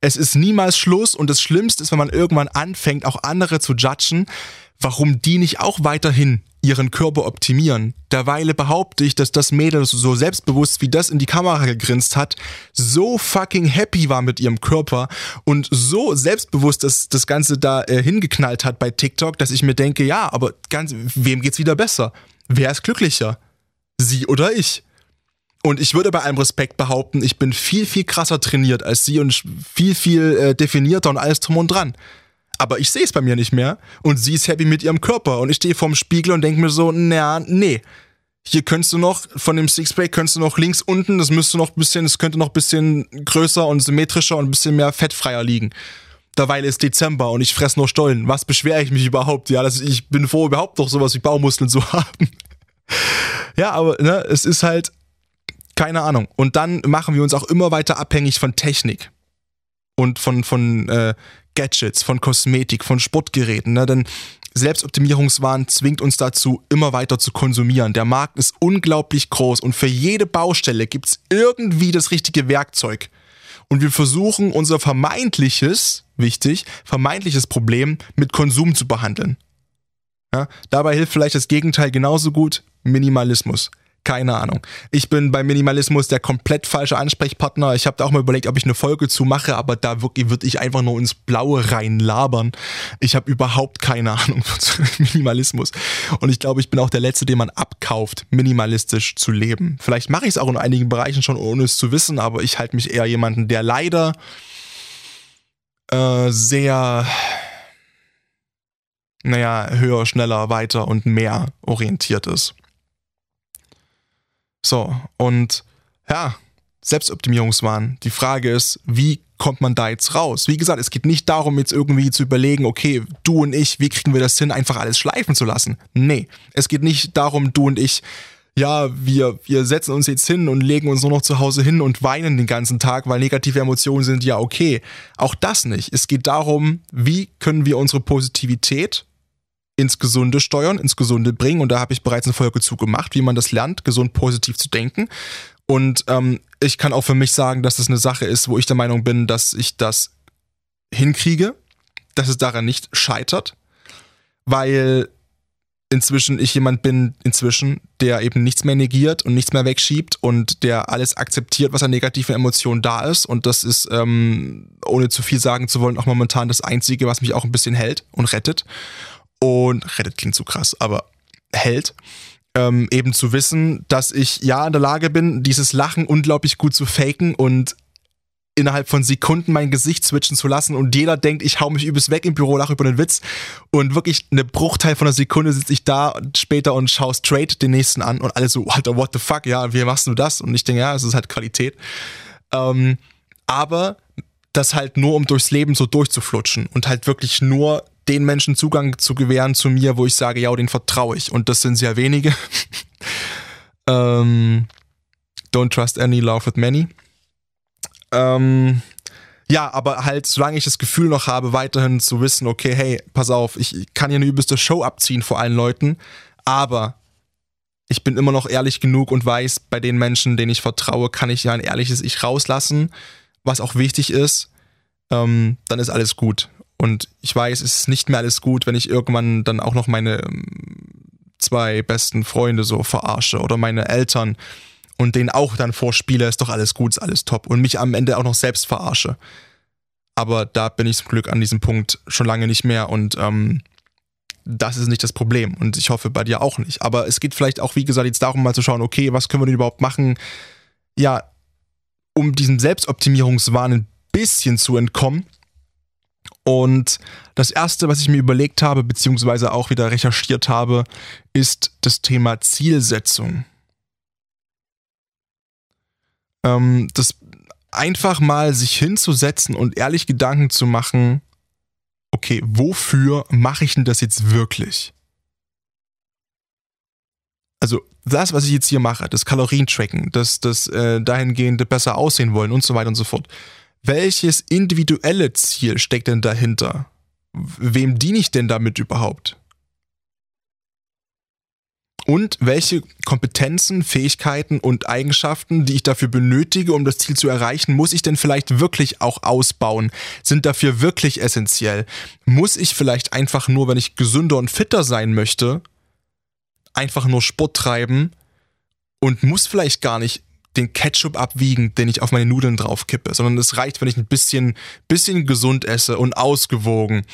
Es ist niemals Schluss und das Schlimmste ist, wenn man irgendwann anfängt, auch andere zu judgen, warum die nicht auch weiterhin ihren Körper optimieren. Derweile behaupte ich, dass das Mädel so selbstbewusst wie das in die Kamera gegrinst hat, so fucking happy war mit ihrem Körper und so selbstbewusst das, das Ganze da äh, hingeknallt hat bei TikTok, dass ich mir denke, ja, aber ganz, wem geht's wieder besser? Wer ist glücklicher? Sie oder ich? Und ich würde bei allem Respekt behaupten, ich bin viel, viel krasser trainiert als sie und viel, viel äh, definierter und alles drum und dran aber ich sehe es bei mir nicht mehr und sie ist happy mit ihrem Körper und ich stehe vorm Spiegel und denke mir so, na, nee. Hier könntest du noch, von dem Sixpack könntest du noch links unten, das müsste noch ein bisschen, es könnte noch ein bisschen größer und symmetrischer und ein bisschen mehr fettfreier liegen. Derweil ist Dezember und ich fress nur Stollen. Was beschwere ich mich überhaupt? Ja, das, ich bin froh, überhaupt noch sowas wie Baumuskeln zu haben. ja, aber ne, es ist halt, keine Ahnung. Und dann machen wir uns auch immer weiter abhängig von Technik und von, von äh, Gadgets, von Kosmetik, von Sportgeräten. Ne? Denn Selbstoptimierungswahn zwingt uns dazu, immer weiter zu konsumieren. Der Markt ist unglaublich groß und für jede Baustelle gibt es irgendwie das richtige Werkzeug. Und wir versuchen unser vermeintliches, wichtig, vermeintliches Problem mit Konsum zu behandeln. Ja? Dabei hilft vielleicht das Gegenteil genauso gut, Minimalismus. Keine Ahnung. Ich bin bei Minimalismus der komplett falsche Ansprechpartner. Ich habe da auch mal überlegt, ob ich eine Folge zu mache, aber da wirklich würde ich einfach nur ins Blaue reinlabern. Ich habe überhaupt keine Ahnung von Minimalismus. Und ich glaube, ich bin auch der Letzte, den man abkauft, minimalistisch zu leben. Vielleicht mache ich es auch in einigen Bereichen schon, ohne es zu wissen, aber ich halte mich eher jemanden, der leider äh, sehr naja, höher, schneller, weiter und mehr orientiert ist. So, und ja, Selbstoptimierungswahn. Die Frage ist, wie kommt man da jetzt raus? Wie gesagt, es geht nicht darum, jetzt irgendwie zu überlegen, okay, du und ich, wie kriegen wir das hin, einfach alles schleifen zu lassen? Nee, es geht nicht darum, du und ich, ja, wir, wir setzen uns jetzt hin und legen uns nur noch zu Hause hin und weinen den ganzen Tag, weil negative Emotionen sind ja okay. Auch das nicht. Es geht darum, wie können wir unsere Positivität ins Gesunde steuern, ins Gesunde bringen. Und da habe ich bereits eine Folge zu gemacht, wie man das lernt, gesund positiv zu denken. Und ähm, ich kann auch für mich sagen, dass das eine Sache ist, wo ich der Meinung bin, dass ich das hinkriege, dass es daran nicht scheitert, weil inzwischen ich jemand bin, inzwischen, der eben nichts mehr negiert und nichts mehr wegschiebt und der alles akzeptiert, was an negativen Emotionen da ist. Und das ist, ähm, ohne zu viel sagen zu wollen, auch momentan das Einzige, was mich auch ein bisschen hält und rettet und rettet klingt zu krass, aber hält. Ähm, eben zu wissen, dass ich ja in der Lage bin, dieses Lachen unglaublich gut zu faken und innerhalb von Sekunden mein Gesicht switchen zu lassen und jeder denkt, ich hau mich übelst weg im Büro, lache über den Witz und wirklich eine Bruchteil von einer Sekunde sitze ich da später und schaue straight den nächsten an und alle so, Alter, what the fuck, ja, wie machst du das? Und ich denke, ja, es ist halt Qualität. Ähm, aber das halt nur, um durchs Leben so durchzuflutschen und halt wirklich nur den Menschen Zugang zu gewähren zu mir, wo ich sage, ja, den vertraue ich. Und das sind sehr wenige. ähm, don't trust any, love with many. Ähm, ja, aber halt, solange ich das Gefühl noch habe, weiterhin zu wissen, okay, hey, pass auf, ich kann hier eine übelste Show abziehen vor allen Leuten, aber ich bin immer noch ehrlich genug und weiß, bei den Menschen, denen ich vertraue, kann ich ja ein ehrliches Ich rauslassen, was auch wichtig ist, ähm, dann ist alles gut. Und ich weiß, es ist nicht mehr alles gut, wenn ich irgendwann dann auch noch meine ähm, zwei besten Freunde so verarsche oder meine Eltern und denen auch dann vorspiele, ist doch alles gut, ist alles top und mich am Ende auch noch selbst verarsche. Aber da bin ich zum Glück an diesem Punkt schon lange nicht mehr und ähm, das ist nicht das Problem und ich hoffe bei dir auch nicht. Aber es geht vielleicht auch, wie gesagt, jetzt darum mal zu schauen, okay, was können wir denn überhaupt machen, ja, um diesem Selbstoptimierungswahn ein bisschen zu entkommen. Und das erste, was ich mir überlegt habe, beziehungsweise auch wieder recherchiert habe, ist das Thema Zielsetzung. Ähm, das einfach mal sich hinzusetzen und ehrlich Gedanken zu machen, okay, wofür mache ich denn das jetzt wirklich? Also das, was ich jetzt hier mache, das Kalorientracken, das, das äh, dahingehende besser aussehen wollen und so weiter und so fort. Welches individuelle Ziel steckt denn dahinter? Wem diene ich denn damit überhaupt? und welche Kompetenzen, Fähigkeiten und Eigenschaften, die ich dafür benötige, um das Ziel zu erreichen, muss ich denn vielleicht wirklich auch ausbauen? Sind dafür wirklich essentiell? Muss ich vielleicht einfach nur, wenn ich gesünder und fitter sein möchte, einfach nur Sport treiben und muss vielleicht gar nicht den Ketchup abwiegen, den ich auf meine Nudeln draufkippe, sondern es reicht, wenn ich ein bisschen, bisschen gesund esse und ausgewogen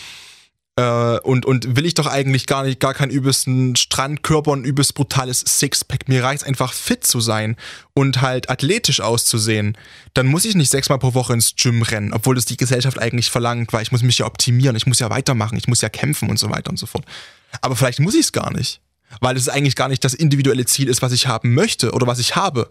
äh, und, und will ich doch eigentlich gar nicht, gar keinen übelsten Strandkörper und übelst brutales Sixpack. Mir reicht einfach fit zu sein und halt athletisch auszusehen. Dann muss ich nicht sechsmal pro Woche ins Gym rennen, obwohl das die Gesellschaft eigentlich verlangt, weil ich muss mich ja optimieren, ich muss ja weitermachen, ich muss ja kämpfen und so weiter und so fort. Aber vielleicht muss ich es gar nicht, weil es eigentlich gar nicht das individuelle Ziel ist, was ich haben möchte oder was ich habe,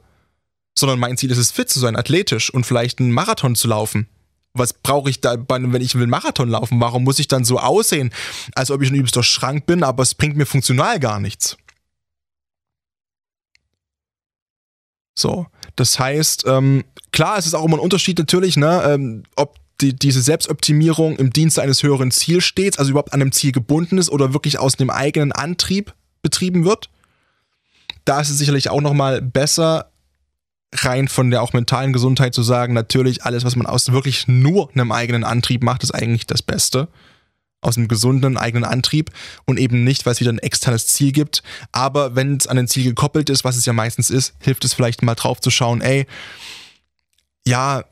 sondern mein Ziel ist es, fit zu sein, athletisch und vielleicht einen Marathon zu laufen was brauche ich da, wenn ich will Marathon laufen? Warum muss ich dann so aussehen, als ob ich ein übelster Schrank bin, aber es bringt mir funktional gar nichts? So, das heißt, ähm, klar, es ist auch immer ein Unterschied natürlich, ne, ähm, ob die, diese Selbstoptimierung im Dienste eines höheren Ziels steht, also überhaupt an einem Ziel gebunden ist oder wirklich aus dem eigenen Antrieb betrieben wird. Da ist es sicherlich auch nochmal besser, rein von der auch mentalen Gesundheit zu sagen, natürlich alles, was man aus wirklich nur einem eigenen Antrieb macht, ist eigentlich das Beste. Aus einem gesunden eigenen Antrieb und eben nicht, weil es wieder ein externes Ziel gibt. Aber wenn es an ein Ziel gekoppelt ist, was es ja meistens ist, hilft es vielleicht mal drauf zu schauen, ey, ja,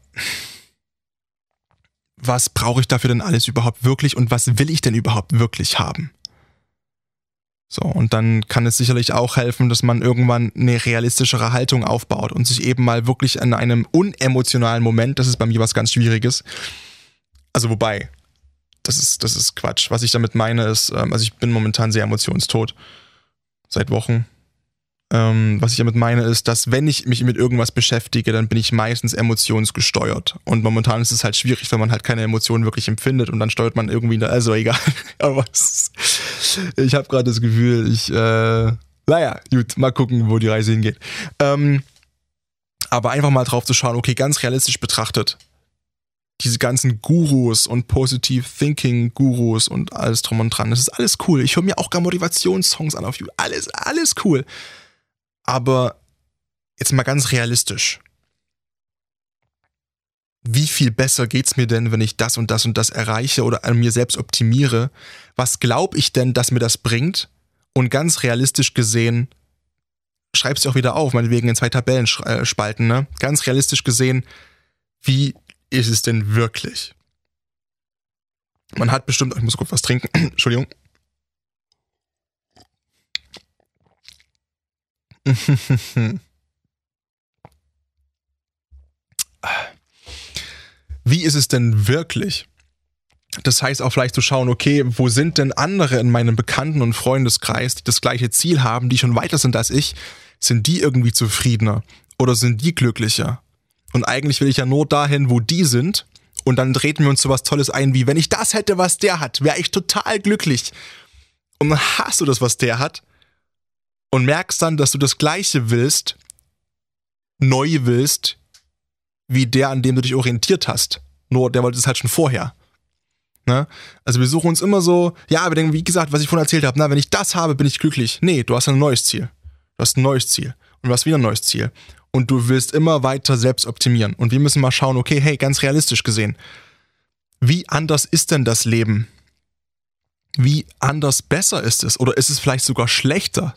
was brauche ich dafür denn alles überhaupt wirklich und was will ich denn überhaupt wirklich haben? So, und dann kann es sicherlich auch helfen, dass man irgendwann eine realistischere Haltung aufbaut und sich eben mal wirklich in einem unemotionalen Moment, das ist bei mir was ganz Schwieriges. Also wobei, das ist, das ist Quatsch. Was ich damit meine ist, ähm, also ich bin momentan sehr emotionstot. Seit Wochen. Ähm, was ich damit meine, ist, dass wenn ich mich mit irgendwas beschäftige, dann bin ich meistens emotionsgesteuert. Und momentan ist es halt schwierig, wenn man halt keine Emotionen wirklich empfindet und dann steuert man irgendwie, also egal. Aber ist, ich habe gerade das Gefühl, ich, äh, naja, gut, mal gucken, wo die Reise hingeht. Ähm, aber einfach mal drauf zu schauen, okay, ganz realistisch betrachtet, diese ganzen Gurus und Positive Thinking Gurus und alles drum und dran, das ist alles cool. Ich höre mir auch gar Motivationssongs an auf YouTube. Alles, alles cool. Aber jetzt mal ganz realistisch. Wie viel besser geht's mir denn, wenn ich das und das und das erreiche oder an mir selbst optimiere? Was glaube ich denn, dass mir das bringt? Und ganz realistisch gesehen, schreibst du auch wieder auf, meinetwegen in zwei Tabellen äh, ne? Ganz realistisch gesehen, wie ist es denn wirklich? Man hat bestimmt, ich muss kurz was trinken, Entschuldigung. Wie ist es denn wirklich? Das heißt auch vielleicht zu schauen, okay, wo sind denn andere in meinem Bekannten- und Freundeskreis, die das gleiche Ziel haben, die schon weiter sind als ich? Sind die irgendwie zufriedener oder sind die glücklicher? Und eigentlich will ich ja nur dahin, wo die sind. Und dann treten wir uns so was Tolles ein, wie wenn ich das hätte, was der hat, wäre ich total glücklich. Und dann hast du das, was der hat und merkst dann, dass du das Gleiche willst, neu willst, wie der, an dem du dich orientiert hast. Nur der wollte es halt schon vorher. Ne? Also wir suchen uns immer so, ja, wir denken, wie gesagt, was ich vorhin erzählt habe, na, wenn ich das habe, bin ich glücklich. Nee, du hast ein neues Ziel. Du hast ein neues Ziel. Und du hast wieder ein neues Ziel. Und du willst immer weiter selbst optimieren. Und wir müssen mal schauen, okay, hey, ganz realistisch gesehen, wie anders ist denn das Leben? Wie anders besser ist es? Oder ist es vielleicht sogar schlechter?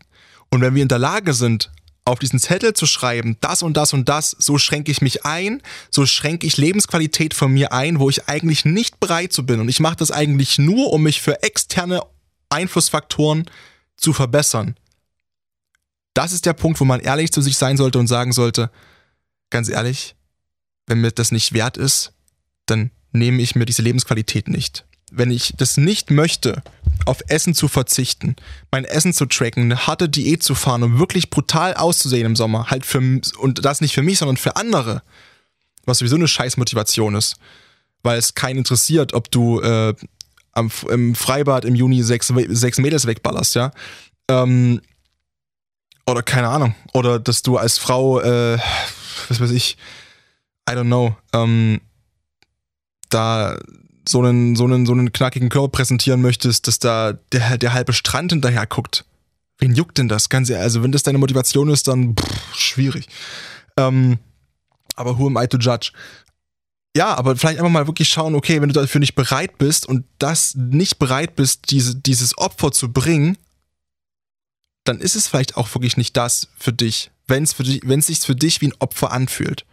Und wenn wir in der Lage sind, auf diesen Zettel zu schreiben, das und das und das, so schränke ich mich ein, so schränke ich Lebensqualität von mir ein, wo ich eigentlich nicht bereit zu bin. Und ich mache das eigentlich nur, um mich für externe Einflussfaktoren zu verbessern. Das ist der Punkt, wo man ehrlich zu sich sein sollte und sagen sollte, ganz ehrlich, wenn mir das nicht wert ist, dann nehme ich mir diese Lebensqualität nicht. Wenn ich das nicht möchte, auf Essen zu verzichten, mein Essen zu tracken, eine harte Diät zu fahren und wirklich brutal auszusehen im Sommer, halt für, und das nicht für mich, sondern für andere, was sowieso eine scheiß Motivation ist, weil es keinen interessiert, ob du äh, am, im Freibad im Juni sechs, sechs Mädels wegballerst, ja. Ähm, oder keine Ahnung. Oder dass du als Frau, äh, was weiß ich, I don't know, ähm, da so einen, so einen, so einen knackigen Körper präsentieren möchtest, dass da der, der halbe Strand hinterher guckt. Wen juckt denn das? Ganz also wenn das deine Motivation ist, dann pff, schwierig. Ähm, aber who am I to judge? Ja, aber vielleicht einfach mal wirklich schauen, okay, wenn du dafür nicht bereit bist und das nicht bereit bist, diese, dieses Opfer zu bringen, dann ist es vielleicht auch wirklich nicht das für dich, wenn es sich für dich wie ein Opfer anfühlt.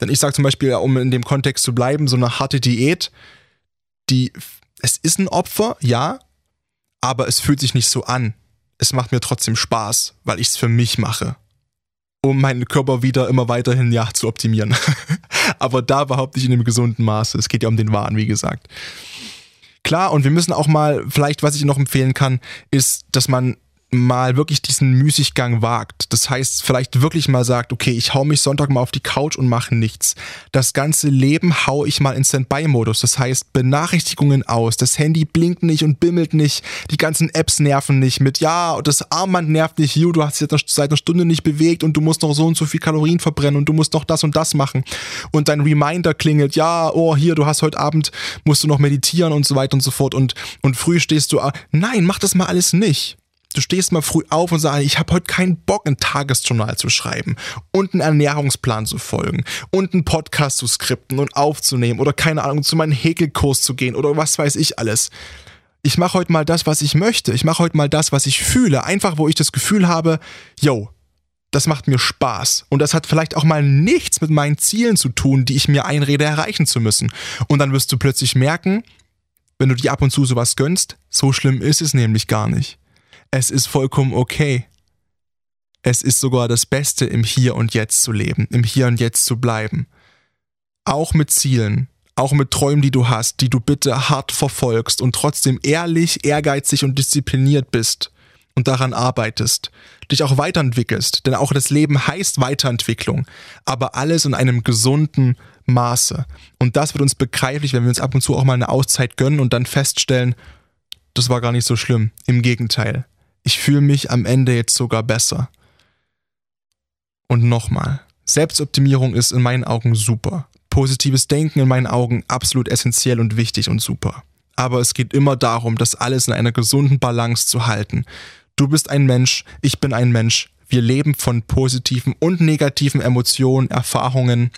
Denn ich sage zum Beispiel, um in dem Kontext zu bleiben, so eine harte Diät, die, es ist ein Opfer, ja, aber es fühlt sich nicht so an. Es macht mir trotzdem Spaß, weil ich es für mich mache. Um meinen Körper wieder immer weiterhin, ja, zu optimieren. aber da behaupte ich in einem gesunden Maße. Es geht ja um den Wahn, wie gesagt. Klar, und wir müssen auch mal, vielleicht, was ich noch empfehlen kann, ist, dass man mal wirklich diesen Müßiggang wagt. Das heißt, vielleicht wirklich mal sagt, okay, ich hau mich Sonntag mal auf die Couch und mache nichts. Das ganze Leben hau ich mal in Standby-Modus. Das heißt, Benachrichtigungen aus. Das Handy blinkt nicht und bimmelt nicht. Die ganzen Apps nerven nicht mit, ja, das Armband nervt nicht. You, du hast dich seit einer Stunde nicht bewegt und du musst noch so und so viel Kalorien verbrennen und du musst noch das und das machen. Und dein Reminder klingelt, ja, oh, hier, du hast heute Abend, musst du noch meditieren und so weiter und so fort. Und, und früh stehst du, nein, mach das mal alles nicht. Du stehst mal früh auf und sagst, ich habe heute keinen Bock, ein Tagesjournal zu schreiben und einen Ernährungsplan zu folgen und einen Podcast zu skripten und aufzunehmen oder keine Ahnung, zu meinem Häkelkurs zu gehen oder was weiß ich alles. Ich mache heute mal das, was ich möchte. Ich mache heute mal das, was ich fühle. Einfach, wo ich das Gefühl habe, yo, das macht mir Spaß. Und das hat vielleicht auch mal nichts mit meinen Zielen zu tun, die ich mir einrede, erreichen zu müssen. Und dann wirst du plötzlich merken, wenn du dir ab und zu sowas gönnst, so schlimm ist es nämlich gar nicht. Es ist vollkommen okay. Es ist sogar das Beste, im Hier und Jetzt zu leben, im Hier und Jetzt zu bleiben. Auch mit Zielen, auch mit Träumen, die du hast, die du bitte hart verfolgst und trotzdem ehrlich, ehrgeizig und diszipliniert bist und daran arbeitest, dich auch weiterentwickelst, denn auch das Leben heißt Weiterentwicklung, aber alles in einem gesunden Maße. Und das wird uns begreiflich, wenn wir uns ab und zu auch mal eine Auszeit gönnen und dann feststellen, das war gar nicht so schlimm. Im Gegenteil ich fühle mich am Ende jetzt sogar besser. Und nochmal, Selbstoptimierung ist in meinen Augen super. Positives Denken in meinen Augen absolut essentiell und wichtig und super. Aber es geht immer darum, das alles in einer gesunden Balance zu halten. Du bist ein Mensch, ich bin ein Mensch. Wir leben von positiven und negativen Emotionen, Erfahrungen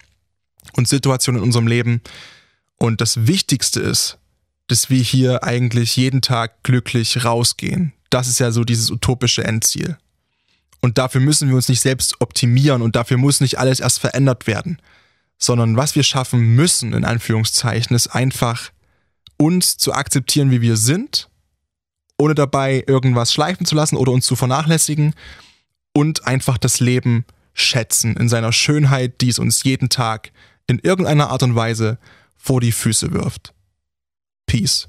und Situationen in unserem Leben. Und das Wichtigste ist, dass wir hier eigentlich jeden Tag glücklich rausgehen das ist ja so dieses utopische Endziel. Und dafür müssen wir uns nicht selbst optimieren und dafür muss nicht alles erst verändert werden, sondern was wir schaffen müssen, in Anführungszeichen, ist einfach uns zu akzeptieren, wie wir sind, ohne dabei irgendwas schleifen zu lassen oder uns zu vernachlässigen und einfach das Leben schätzen in seiner Schönheit, die es uns jeden Tag in irgendeiner Art und Weise vor die Füße wirft. Peace.